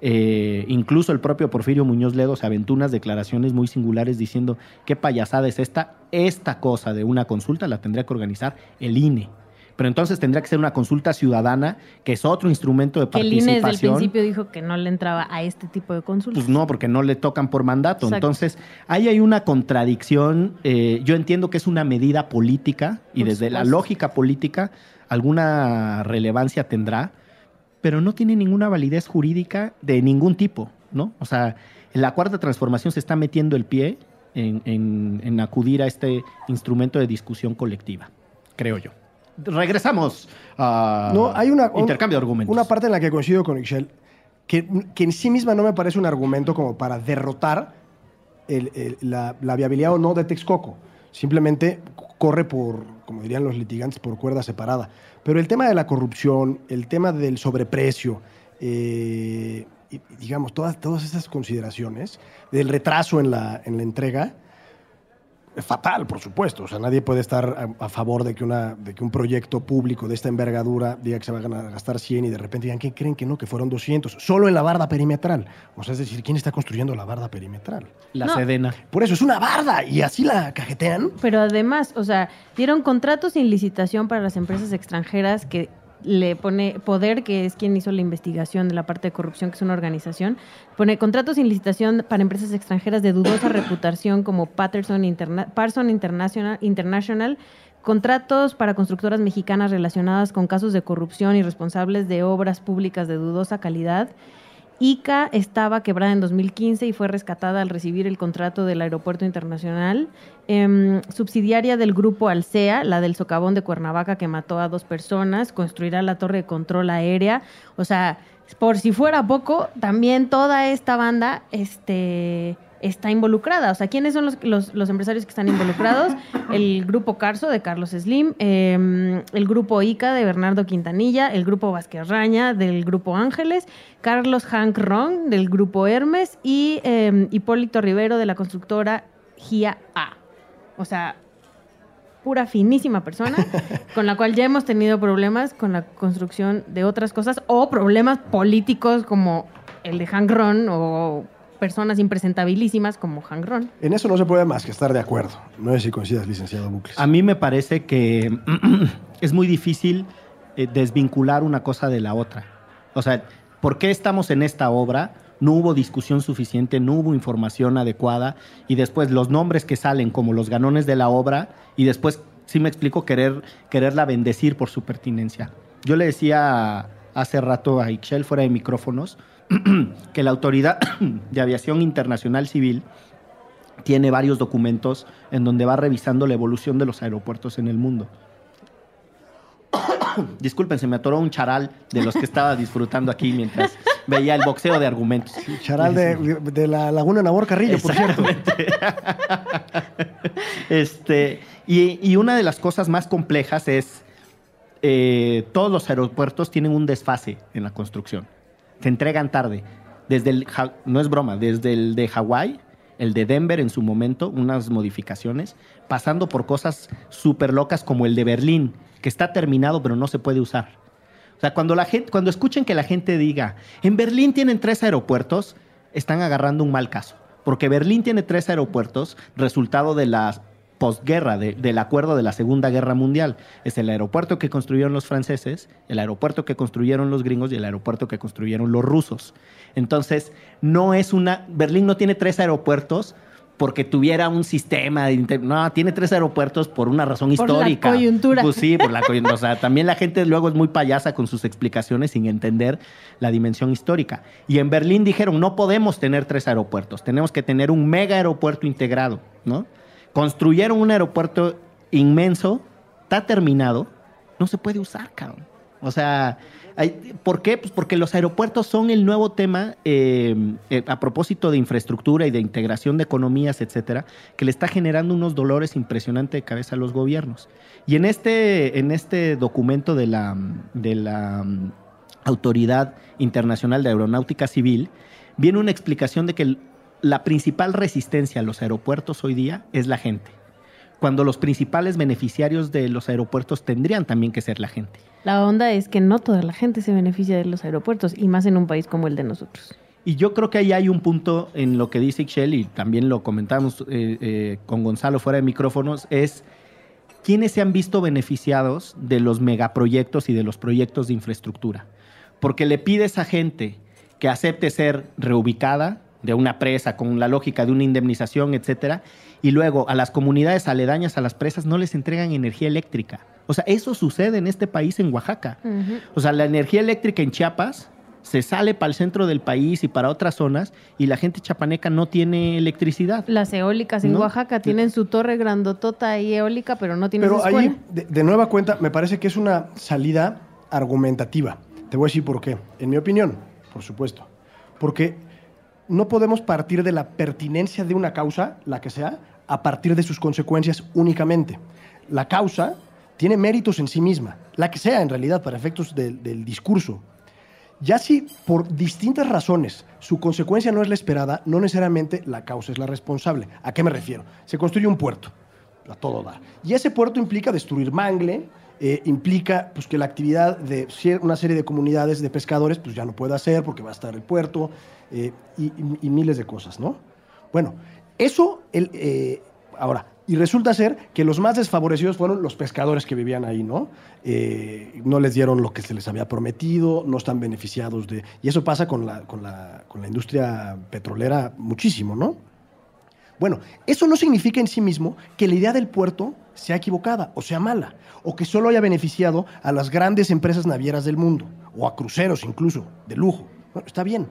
Eh, incluso el propio Porfirio Muñoz Ledo se aventó unas declaraciones muy singulares diciendo qué payasada es esta, esta cosa de una consulta la tendría que organizar el INE. Pero entonces tendría que ser una consulta ciudadana, que es otro instrumento de Que el INE desde el participación. principio dijo que no le entraba a este tipo de consultas. Pues no, porque no le tocan por mandato. Exacto. Entonces, ahí hay una contradicción. eh, yo entiendo que es una medida política y desde la lógica política alguna relevancia tendrá, pero no tiene ninguna validez jurídica de ningún tipo, ¿no? O sea, en la cuarta transformación se está metiendo el pie en, en- en acudir a este instrumento de discusión colectiva, creo yo. Regresamos a No, hay una, un- intercambio de argumentos. Una parte en la que coincido con Ixchel, que, que en sí misma no me parece un argumento como para derrotar el- el- la, la viabilidad o no de Texcoco. Simplemente corre por, como dirían los litigantes, por cuerda separada. Pero el tema de la corrupción, el tema del sobreprecio, eh, digamos, todas, todas esas consideraciones del retraso en la, en la entrega, fatal, por supuesto. O sea, nadie puede estar a, a favor de que, una, de que un proyecto público de esta envergadura diga que se van a gastar 100 y de repente digan, ¿qué creen que no? Que fueron 200, solo en la barda perimetral. O sea, es decir, ¿quién está construyendo la barda perimetral? La No. Sedena. Por eso, es una barda y así la cajetean. Pero además, o sea, dieron contratos sin licitación para las empresas extranjeras que le pone Poder, que es quien hizo la investigación de la parte de corrupción, que es una organización, pone contratos sin licitación para empresas extranjeras de dudosa reputación como Patterson Interna- Parson International, International, contratos para constructoras mexicanas relacionadas con casos de corrupción y responsables de obras públicas de dudosa calidad. ICA estaba quebrada en 2015 y fue rescatada al recibir el contrato del Aeropuerto Internacional. Em, subsidiaria del grupo Alsea, la del socavón de Cuernavaca que mató a dos personas, construirá la torre de control aérea. O sea, por si fuera poco, también toda esta banda este, está involucrada. O sea, ¿quiénes son los, los- los empresarios que están involucrados? El grupo Carso de Carlos Slim, em, el grupo ICA de Bernardo Quintanilla, el grupo Vázquez Raña del grupo Ángeles, Carlos Hank Ron del grupo Hermes y em, Hipólito Rivero de la constructora GIA A. O sea, pura finísima persona con la cual ya hemos tenido problemas con la construcción de otras cosas o problemas políticos como el de Hank Ron o personas impresentabilísimas como Hank Ron. En eso no se puede más que estar de acuerdo. No sé si coincidas, licenciado Bucles. A mí me parece que es muy difícil eh, desvincular una cosa de la otra. O sea, ¿por qué estamos en esta obra? No hubo discusión suficiente, no hubo información adecuada y después los nombres que salen como los ganones de la obra y después, sí me explico, querer, quererla bendecir por su pertinencia. Yo le decía hace rato a Ixchel fuera de micrófonos que la Autoridad de Aviación Internacional Civil tiene varios documentos en donde va revisando la evolución de los aeropuertos en el mundo. Disculpen, se me atoró un charal de los que estaba disfrutando aquí mientras veía el boxeo de argumentos. Charal de, de la Laguna Nabor Carrillo, por cierto. Este, y, y una de las cosas más complejas es, eh, todos los aeropuertos tienen un desfase en la construcción. Se entregan tarde. Desde el, no es broma, desde el de Hawái, el de Denver en su momento, unas modificaciones, pasando por cosas súper locas como el de Berlín, que está terminado pero no se puede usar. O sea, cuando, la gente, cuando escuchen que la gente diga, en Berlín tienen tres aeropuertos, están agarrando un mal caso. Porque Berlín tiene tres aeropuertos, resultado de la posguerra, de- del acuerdo de la Segunda Guerra Mundial. Es el aeropuerto que construyeron los franceses, el aeropuerto que construyeron los gringos y el aeropuerto que construyeron los rusos. Entonces, no es una... Berlín no tiene tres aeropuertos porque tuviera un sistema de... inter- No, tiene tres aeropuertos por una razón Por la histórica. coyuntura. Pues sí, por la coyuntura. O sea, también la gente luego es muy payasa con sus explicaciones sin entender la dimensión histórica. Y en Berlín dijeron, no podemos tener tres aeropuertos, tenemos que tener un mega aeropuerto integrado, ¿no? Construyeron un aeropuerto inmenso, está terminado, no se puede usar, cabrón. O sea, ¿por qué? Pues porque los aeropuertos son el nuevo tema eh, eh, a propósito de infraestructura y de integración de economías, etcétera, que le está generando unos dolores impresionantes de cabeza a los gobiernos. Y en este, en este documento de la, de la mm, Autoridad Internacional de Aeronáutica Civil, viene una explicación de que la principal resistencia a los aeropuertos hoy día es la gente, cuando los principales beneficiarios de los aeropuertos tendrían también que ser la gente. La onda es que no toda la gente se beneficia de los aeropuertos y más en un país como el de nosotros. Y yo creo que ahí hay un punto en lo que dice Ixchel, y también lo comentamos eh, eh, con Gonzalo fuera de micrófonos, es quiénes se han visto beneficiados de los megaproyectos y de los proyectos de infraestructura. Porque le pides a gente que acepte ser reubicada de una presa con la lógica de una indemnización, etcétera, y luego a las comunidades aledañas a las presas no les entregan energía eléctrica. O sea, eso sucede en este país, en Oaxaca. O sea, la energía eléctrica en Chiapas se sale para el centro del país y para otras zonas y la gente chapaneca no tiene electricidad. Las eólicas en ¿No? Oaxaca tienen su torre grandotota y eólica, pero no tienen Pero su escuela. ahí, de, de nueva cuenta, me parece que es una salida argumentativa. Te voy a decir por qué. En mi opinión, por supuesto. Porque no podemos partir de la pertinencia de una causa, la que sea, a partir de sus consecuencias únicamente. La causa tiene méritos en sí misma, la que sea en realidad, para efectos del, del discurso. Ya si por distintas razones su consecuencia no es la esperada, no necesariamente la causa es la responsable. ¿A qué me refiero? Se construye un puerto, a todo da. Y ese puerto implica destruir mangle, eh, implica pues, que la actividad de una serie de comunidades de pescadores pues, ya no puede hacer porque va a estar el puerto eh, y, miles de cosas, ¿no? Bueno, eso, el, eh, ahora, y resulta ser que los más desfavorecidos fueron los pescadores que vivían ahí, ¿no? Eh, no les dieron lo que se les había prometido, no están beneficiados de... Y eso pasa con la, con la, con la industria petrolera muchísimo, ¿no? Bueno, eso no significa en sí mismo que la idea del puerto sea equivocada o sea mala, o que solo haya beneficiado a las grandes empresas navieras del mundo, o a cruceros incluso, de lujo. Bueno, está bien.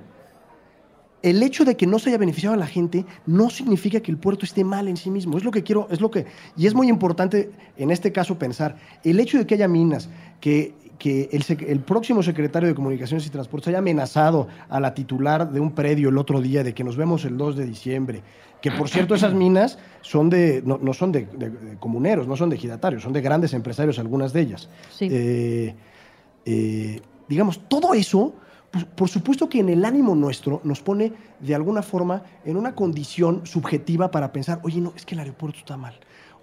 El hecho de que no se haya beneficiado a la gente no significa que el puerto esté mal en sí mismo. Es lo que quiero, es lo que. Y es muy importante en este caso pensar. El hecho de que haya minas, que, que el, el próximo secretario de Comunicaciones y Transportes haya amenazado a la titular de un predio el otro día de que nos vemos el 2 de diciembre. Que por cierto, esas minas son de, no, no son de, de- de comuneros, no son de ejidatarios, son de grandes empresarios, algunas de ellas. Sí. Eh, eh, digamos, todo eso, por supuesto que en el ánimo nuestro nos pone de alguna forma en una condición subjetiva para pensar, oye, no, es que el aeropuerto está mal.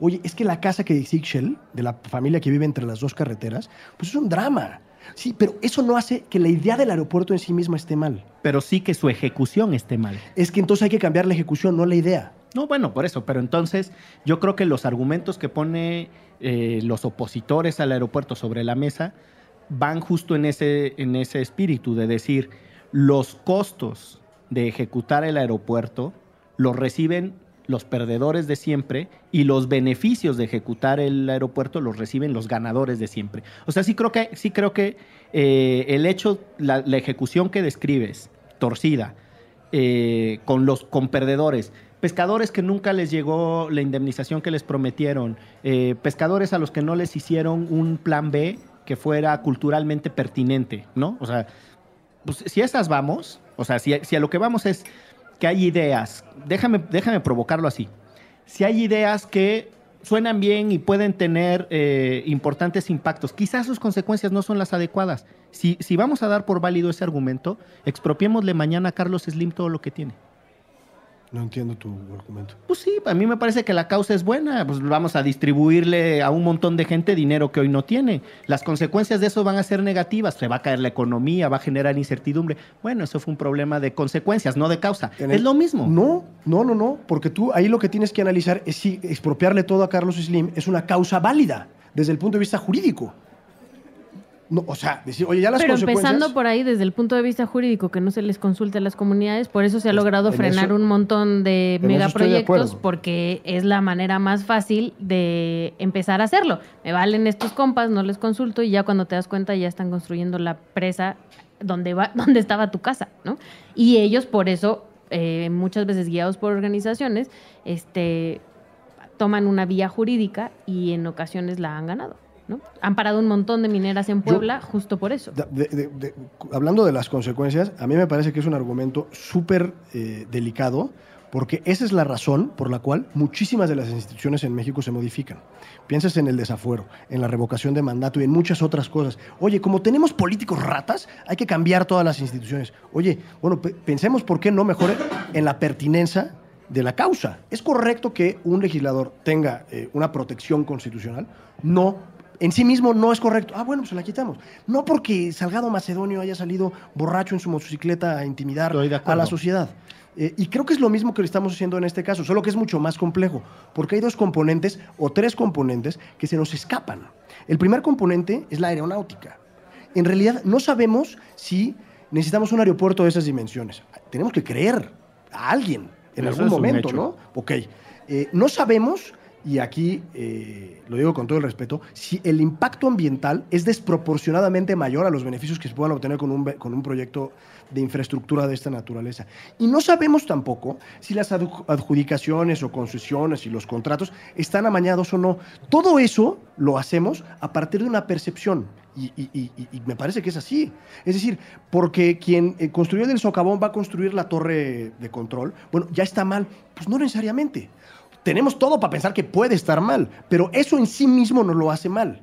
Oye, es que la casa que dice Ixchel, de la familia que vive entre las dos carreteras, pues es un drama. Sí, pero eso no hace que la idea del aeropuerto en sí misma esté mal. Pero sí que su ejecución esté mal. Es que entonces hay que cambiar la ejecución, no la idea. No, bueno, por eso, pero entonces yo creo que los argumentos que pone eh, los opositores al aeropuerto sobre la mesa van justo en ese, en ese espíritu de decir, los costos de ejecutar el aeropuerto los reciben los perdedores de siempre y los beneficios de ejecutar el aeropuerto los reciben los ganadores de siempre. O sea, sí creo que, sí creo que eh, el hecho, la, ejecución que describes, torcida, eh, con los con perdedores, pescadores que nunca les llegó la indemnización que les prometieron, eh, pescadores a los que no les hicieron un plan B que fuera culturalmente pertinente, ¿no? O sea, pues, si esas vamos, o sea, si, si a lo que vamos es que hay ideas, déjame, déjame provocarlo así, si hay ideas que suenan bien y pueden tener eh, importantes impactos, quizás sus consecuencias no son las adecuadas. Si, si vamos a dar por válido ese argumento, expropiémosle mañana a Carlos Slim todo lo que tiene. No entiendo tu argumento. Pues sí, a mí me parece que la causa es buena. Pues vamos a distribuirle a un montón de gente dinero que hoy no tiene. Las consecuencias de eso van a ser negativas. Se va a caer la economía, va a generar incertidumbre. Bueno, eso fue un problema de consecuencias, no de causa. Es lo mismo. No, no, no, no, porque tú ahí lo que tienes que analizar es si expropiarle todo a Carlos Slim es una causa válida desde el punto de vista jurídico. No, o sea, decir, oye, ya las Pero consecuencias... empezando por ahí, desde el punto de vista jurídico, que no se les consulte a las comunidades, por eso se ha logrado en frenar eso- un montón de megaproyectos, porque es la manera más fácil de empezar a hacerlo. Me valen estos compas, no les consulto, y ya cuando te das cuenta ya están construyendo la presa donde, va, donde estaba tu casa, ¿no? Y ellos, por eso, eh, muchas veces guiados por organizaciones, este, toman una vía jurídica y en ocasiones la han ganado. ¿No? Han parado un montón de mineras en Yo- Puebla justo por eso. Da- de- de- de- hablando de las consecuencias, a mí me parece que es un argumento súper eh, delicado, porque esa es la razón por la cual muchísimas de las instituciones en México se modifican. Piensas en el desafuero, en la revocación de mandato y en muchas otras cosas. Oye, como tenemos políticos ratas, hay que cambiar todas las instituciones. Oye, bueno, pe- pensemos por qué no mejor en la pertinencia de la causa. ¿Es correcto que un legislador tenga eh, una protección constitucional? No. En sí mismo no es correcto. Ah, bueno, pues se la quitamos. No porque Salgado Macedonio haya salido borracho en su motocicleta a intimidar a la sociedad. Eh, y creo que es lo mismo que le estamos haciendo en este caso, solo que es mucho más complejo, porque hay dos componentes o tres componentes que se nos escapan. El primer componente es la aeronáutica. En realidad no sabemos si necesitamos un aeropuerto de esas dimensiones. Tenemos que creer a alguien en Eso algún momento. ¿no? Ok. Eh, no sabemos, y aquí eh, lo digo con todo el respeto, si el impacto ambiental es desproporcionadamente mayor a los beneficios que se puedan obtener con un, con un proyecto de infraestructura de esta naturaleza. Y no sabemos tampoco si las adju- adjudicaciones o concesiones y los contratos están amañados o no. Todo eso lo hacemos a partir de una percepción. Y, y- y- y- me parece que es así. Es decir, porque quien eh, construyó el socavón va a construir la torre de control, bueno, ya está mal. Pues no necesariamente. Tenemos todo para pensar que puede estar mal, pero eso en sí mismo no lo hace mal.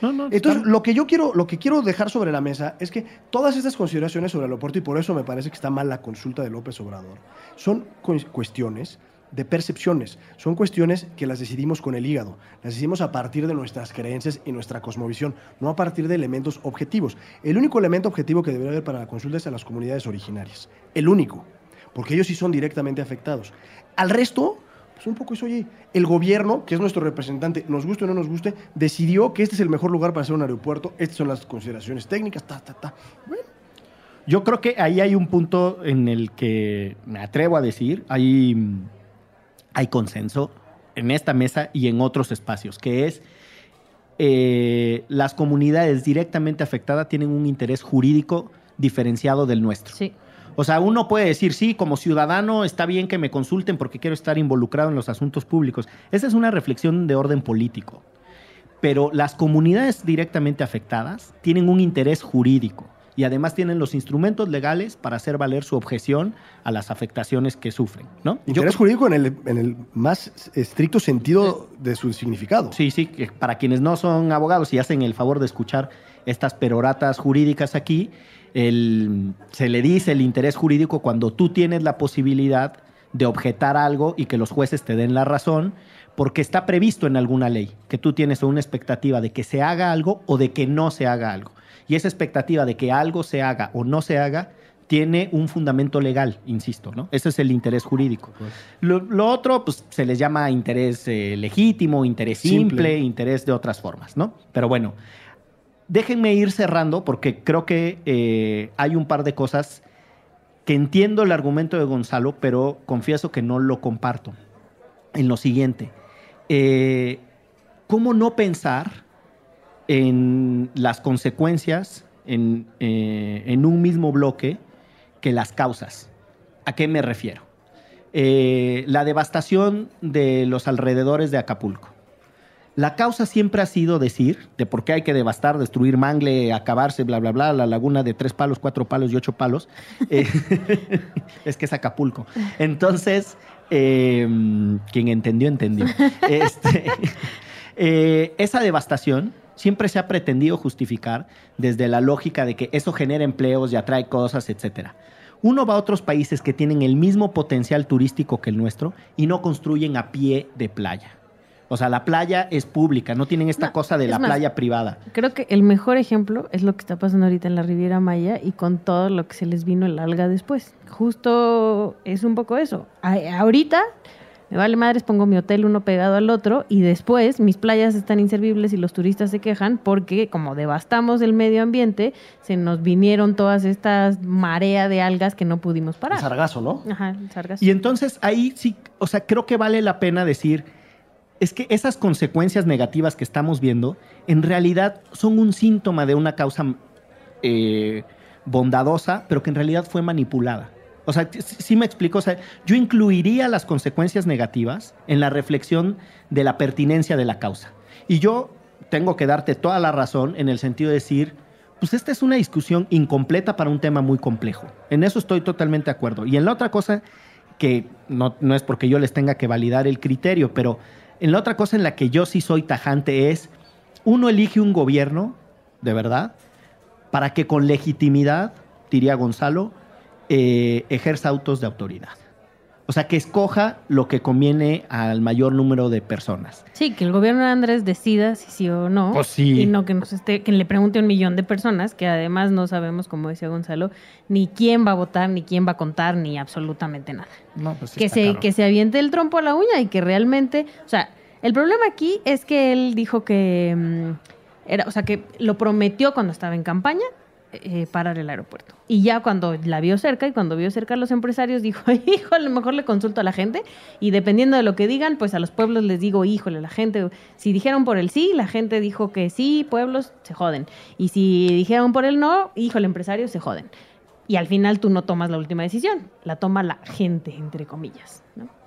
No, no, Entonces, lo que yo quiero, lo que quiero dejar sobre la mesa es que todas estas consideraciones sobre el aeropuerto, y por eso me parece que está mal la consulta de López Obrador, son cu- cuestiones de percepciones, son cuestiones que las decidimos con el hígado, las decidimos a partir de nuestras creencias y nuestra cosmovisión, no a partir de elementos objetivos. El único elemento objetivo que debería haber para la consulta es a las comunidades originarias, el único, porque ellos sí son directamente afectados. Al resto, pues un poco es, oye, el gobierno, que es nuestro representante, nos guste o no nos guste, decidió que este es el mejor lugar para hacer un aeropuerto, estas son las consideraciones técnicas, ta, ta, ta. Bueno, Yo creo que ahí hay un punto en el que me atrevo a decir, hay, hay consenso en esta mesa y en otros espacios, que es eh, las comunidades directamente afectadas tienen un interés jurídico diferenciado del nuestro. Sí. O sea, uno puede decir, sí, como ciudadano está bien que me consulten porque quiero estar involucrado en los asuntos públicos. Esa es una reflexión de orden político. Pero las comunidades directamente afectadas tienen un interés jurídico y además tienen los instrumentos legales para hacer valer su objeción a las afectaciones que sufren, ¿no? Yo interés creo- jurídico en el, en el más estricto sentido de su significado. Sí, sí, para quienes no son abogados y hacen el favor de escuchar estas peroratas jurídicas aquí, el- se le dice el interés jurídico cuando tú tienes la posibilidad de objetar algo y que los jueces te den la razón, porque está previsto en alguna ley que tú tienes una expectativa de que se haga algo o de que no se haga algo. Y esa expectativa de que algo se haga o no se haga tiene un fundamento legal, insisto, ¿no? Ese es el interés jurídico. Lo, lo otro, pues se les llama interés eh, legítimo, interés simple, Simple. interés de otras formas, ¿no? Pero bueno, déjenme ir cerrando porque creo que eh, hay un par de cosas que entiendo el argumento de Gonzalo, pero confieso que no lo comparto. En lo siguiente, eh, ¿cómo no pensar en las consecuencias en, eh, en un mismo bloque que las causas? ¿A qué me refiero? La devastación de los alrededores de Acapulco. La causa siempre ha sido decir de por qué hay que devastar, destruir mangle, acabarse, bla, bla, bla, la laguna de tres palos, cuatro palos y ocho palos. Eh, es que es Acapulco. Entonces, eh, quien entendió, entendió. Este, eh, esa devastación siempre se ha pretendido justificar desde la lógica de que eso genera empleos y atrae cosas, etcétera. Uno va a otros países que tienen el mismo potencial turístico que el nuestro y no construyen a pie de playa. O sea, la playa es pública, no tienen esta No, cosa de es la más, playa privada. Creo que el mejor ejemplo es lo que está pasando ahorita en la Riviera Maya y con todo lo que se les vino el alga después. Justo es un poco eso. Ahorita me vale madres, pongo mi hotel uno pegado al otro y después mis playas están inservibles y los turistas se quejan porque como devastamos el medio ambiente, se nos vinieron todas estas marea de algas que no pudimos El parar. sargazo, ¿no? Ajá, el sargazo. Y entonces ahí sí, o sea, creo que vale la pena decir, es que esas consecuencias negativas que estamos viendo, en realidad son un síntoma de una causa eh, bondadosa, pero que en realidad fue manipulada. O sea, sí, me explico, o sea, yo incluiría las consecuencias negativas en la reflexión de la pertinencia de la causa. Y yo tengo que darte toda la razón en el sentido de decir, pues esta es una discusión incompleta para un tema muy complejo. En eso estoy totalmente de acuerdo. Y en la otra cosa, que no, no es porque yo les tenga que validar el criterio, pero en la otra cosa en la que yo sí soy tajante es, uno elige un gobierno, de verdad, para que con legitimidad, diría Gonzalo, eh, ejerza autos de autoridad. O sea, que escoja lo que conviene al mayor número de personas. Sí, que el gobierno de Andrés decida si sí o no. Pues sí. Y no que nos esté, que le pregunte a un millón de personas, que además no sabemos, como decía Gonzalo, ni quién va a votar, ni quién va a contar, ni absolutamente nada. que, se, que se aviente el trompo a la uña y que realmente. O sea, el problema aquí es que él dijo que. mm, era, o sea, que lo prometió cuando estaba en campaña. Eh, parar el aeropuerto. Y ya cuando la vio cerca y cuando vio cerca a los empresarios, dijo, hijo, a lo mejor le consulto a la gente y dependiendo de lo que digan, pues a los pueblos les digo, híjole, la gente, si dijeron por el sí, la gente dijo que sí, pueblos se joden. Y si dijeron por el no, híjole, empresarios se joden. Y al final tú no tomas la última decisión, la toma la gente, entre comillas.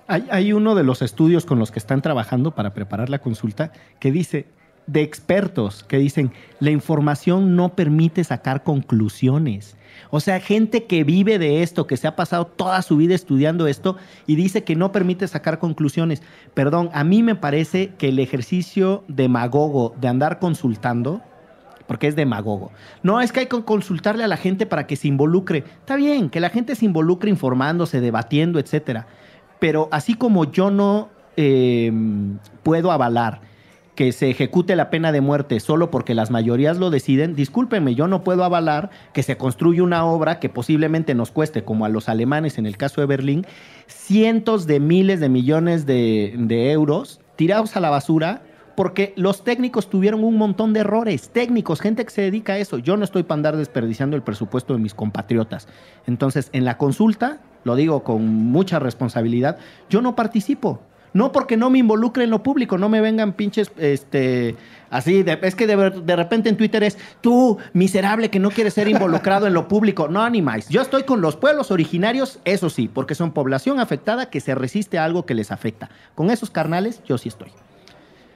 hay uno de los estudios con los que están trabajando para preparar la consulta que dice, de expertos que dicen, la información no permite sacar conclusiones. O sea, gente que vive de esto, que se ha pasado toda su vida estudiando esto y dice que no permite sacar conclusiones. Perdón, a mí me parece que el ejercicio demagogo de andar consultando, porque es demagogo. No, es que hay que consultarle a la gente para que se involucre. Está bien, que la gente se involucre informándose, debatiendo, etcétera. Pero así como yo no eh, puedo avalar que se ejecute la pena de muerte solo porque las mayorías lo deciden, discúlpenme, yo no puedo avalar que se construya una obra que posiblemente nos cueste, como a los alemanes en el caso de Berlín, cientos de miles de millones de, de euros tirados a la basura porque los técnicos tuvieron un montón de errores, técnicos, gente que se dedica a eso. Yo no estoy para andar desperdiciando el presupuesto de mis compatriotas. Entonces, en la consulta, lo digo con mucha responsabilidad, yo no participo. No porque no me involucre en lo público, no me vengan pinches, este, así, de- es que de, ver- de repente en Twitter es, tú, miserable que no quieres ser involucrado en lo público. No, animáis. Yo estoy con los pueblos originarios, eso sí, porque son población afectada que se resiste a algo que les afecta. Con esos carnales, yo sí estoy.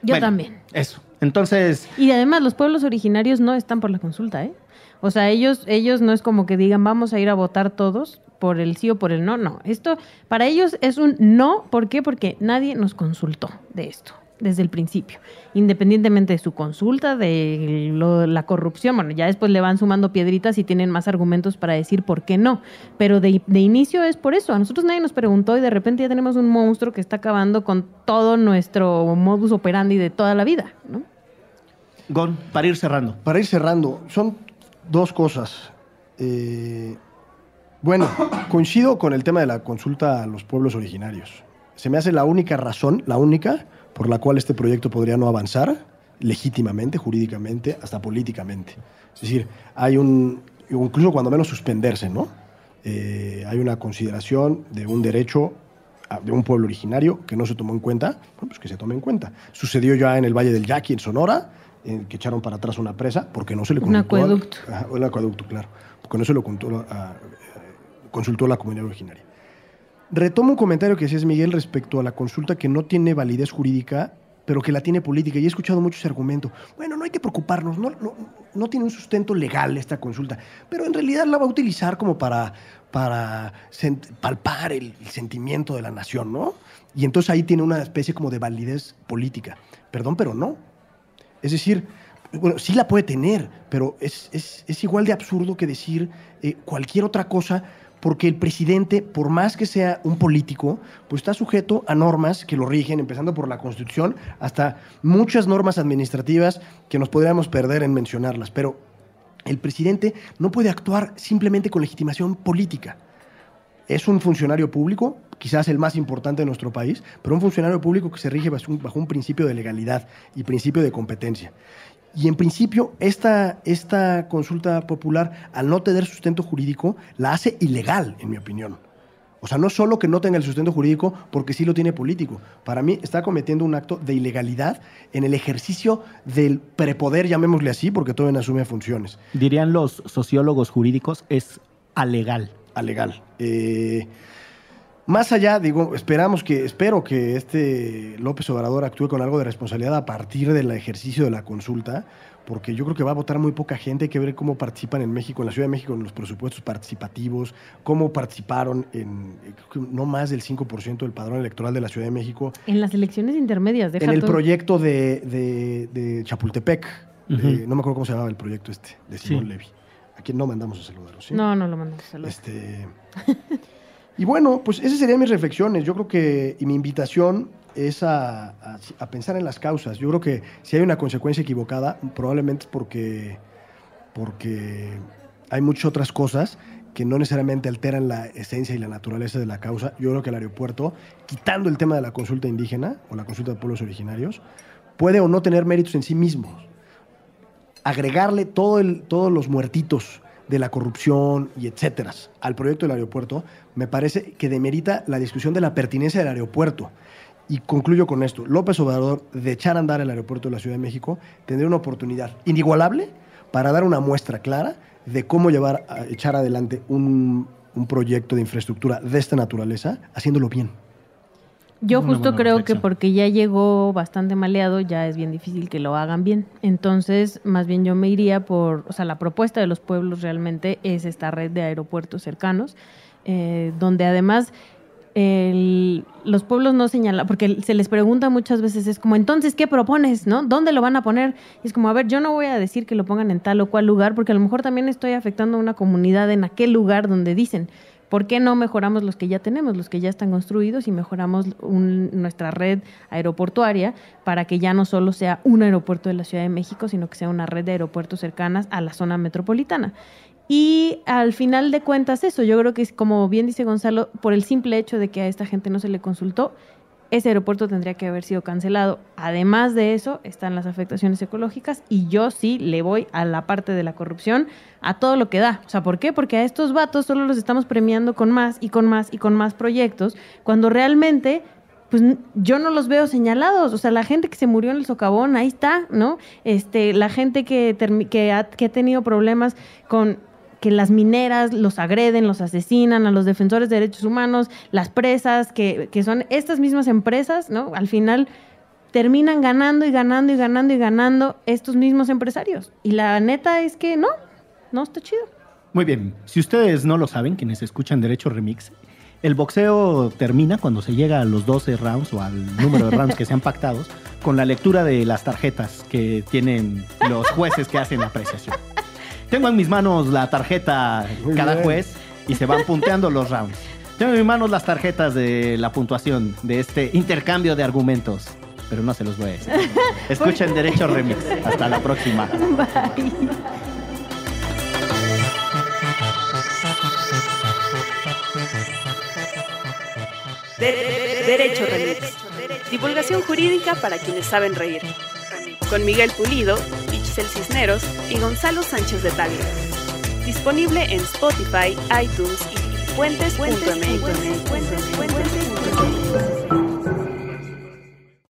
Yo Bueno, también. Eso. Entonces, Y además los pueblos originarios no están por la consulta, ¿eh? O sea, ellos, ellos no es como que digan vamos a ir a votar todos por el sí o por el no, no. Esto para ellos es un no, ¿por qué? Porque nadie nos consultó de esto desde el principio, independientemente de su consulta, de lo- la corrupción, bueno, ya después le van sumando piedritas y tienen más argumentos para decir por qué no, pero de, de inicio es por eso, a nosotros nadie nos preguntó y de repente ya tenemos un monstruo que está acabando con todo nuestro modus operandi de toda la vida, ¿no? Gon, para ir cerrando. Para ir cerrando, son dos cosas. Eh, bueno, coincido con el tema de la consulta a los pueblos originarios. Se me hace la única razón, la única, por la cual este proyecto podría no avanzar legítimamente, jurídicamente, hasta políticamente. Es decir, hay un, incluso cuando menos suspenderse, ¿no? Eh, hay una consideración de un derecho de un pueblo originario que no se tomó en cuenta, bueno, pues que se tome en cuenta. Sucedió ya en el Valle del Yaqui, en Sonora, en que echaron para atrás una presa porque no se le Un consultó al- acueducto. Un acueducto, claro. Porque no se lo contó a- consultó a la comunidad originaria. Retomo un comentario que decías, Miguel, respecto a la consulta que no tiene validez jurídica, pero que la tiene política. Y he escuchado mucho ese argumento. Bueno, no hay que preocuparnos, no, no, tiene un sustento legal esta consulta, pero en realidad la va a utilizar como para, para palpar el, el sentimiento de la nación, ¿no? Y entonces ahí tiene una especie como de validez política. Perdón, pero no. Es decir, bueno, sí la puede tener, pero es, es- es igual de absurdo que decir eh, cualquier otra cosa, porque el presidente, por más que sea un político, pues está sujeto a normas que lo rigen, empezando por la Constitución, hasta muchas normas administrativas que nos podríamos perder en mencionarlas. Pero el presidente no puede actuar simplemente con legitimación política es un funcionario público, quizás el más importante de nuestro país, pero un funcionario público que se rige bajo un, bajo un principio de legalidad y principio de competencia. Y en principio, esta, esta consulta popular, al no tener sustento jurídico, la hace ilegal, en mi opinión. O sea, no solo que no tenga el sustento jurídico, porque sí lo tiene político. Para mí está cometiendo un acto de ilegalidad en el ejercicio del prepoder, llamémosle así, porque todavía no asume funciones. Dirían los sociólogos jurídicos, es alegal. alegal. Eh, más allá, digo, esperamos que, espero que este López Obrador actúe con algo de responsabilidad a partir del ejercicio de la consulta, porque yo creo que va a votar muy poca gente. Hay que ver cómo participan en México, en la Ciudad de México, en los presupuestos participativos, cómo participaron en eh, creo que no más del 5% del padrón electoral de la Ciudad de México, En las elecciones intermedias, deja en el proyecto de, de- de Chapultepec. No me acuerdo cómo se llamaba el proyecto este, de Simón Sí. Levy. A quien no mandamos a saludar, ¿o ¿sí? No, no lo mandamos a saludar. Este, y bueno, pues esas serían mis reflexiones. Yo creo que, y mi invitación es a, a- pensar en las causas. Yo creo que si hay una consecuencia equivocada, probablemente es porque, porque hay muchas otras cosas que no necesariamente alteran la esencia y la naturaleza de la causa. Yo creo que el aeropuerto, quitando el tema de la consulta indígena o la consulta de pueblos originarios, puede o no tener méritos en sí mismos agregarle todo el- todos los muertitos de la corrupción y etcétera al proyecto del aeropuerto, me parece que demerita la discusión de la pertinencia del aeropuerto. Y concluyo con esto. López Obrador, de echar a andar el aeropuerto de la Ciudad de México, tendría una oportunidad inigualable para dar una muestra clara de cómo llevar a echar adelante un, un proyecto de infraestructura de esta naturaleza, haciéndolo bien. Yo Una justo creo que porque ya llegó bastante maleado, ya es bien difícil que lo hagan bien. Entonces, más bien yo me iría por, o sea, la propuesta de los pueblos realmente es esta red de aeropuertos cercanos, eh, donde además el- los pueblos no señalan, porque se les pregunta muchas veces, es como, entonces, ¿qué propones? ¿No? ¿Dónde lo van a poner? Y es como, a ver, yo no voy a decir que lo pongan en tal o cual lugar, porque a lo mejor también estoy afectando a una comunidad en aquel lugar donde dicen. ¿Por qué no mejoramos los que ya tenemos, los que ya están construidos y mejoramos un- nuestra red aeroportuaria para que ya no solo sea un aeropuerto de la Ciudad de México, sino que sea una red de aeropuertos cercanas a la zona metropolitana? Y al final de cuentas eso, yo creo que como bien dice Gonzalo, por el simple hecho de que a esta gente no se le consultó, ese aeropuerto tendría que haber sido cancelado. Además de eso, están las afectaciones ecológicas y yo sí le voy a la parte de la corrupción a todo lo que da. O sea, ¿por qué? Porque a estos vatos solo los estamos premiando con más y con más y con más proyectos, cuando realmente pues yo no los veo señalados, o sea, la gente que se murió en el socavón, ahí está, ¿no? Este, la gente que, ha, que ha tenido problemas con que las mineras los agreden, los asesinan, a los defensores de derechos humanos, las presas, que, que son estas mismas empresas, ¿no? Al final terminan ganando y ganando y ganando y ganando estos mismos empresarios. Y la neta es que no, no está chido. Muy bien, si ustedes no lo saben, quienes escuchan Derecho Remix, el boxeo termina cuando se llega a los 12 rounds o al número de rounds que sean pactados con la lectura de las tarjetas que tienen los jueces que hacen la apreciación. Tengo en mis manos la tarjeta Muy cada bien. juez y se van punteando los rounds. Tengo en mis manos las tarjetas de la puntuación de este intercambio de argumentos, pero no se los voy a decir. Escuchen Derecho Remix. Hasta la próxima. Bye. De- de- Derecho Remix. Divulgación jurídica para quienes saben reír. Con Miguel Pulido, Itzel Cisneros y Gonzalo Sánchez de Tagle. Disponible en Spotify, iTunes y puentes.mx.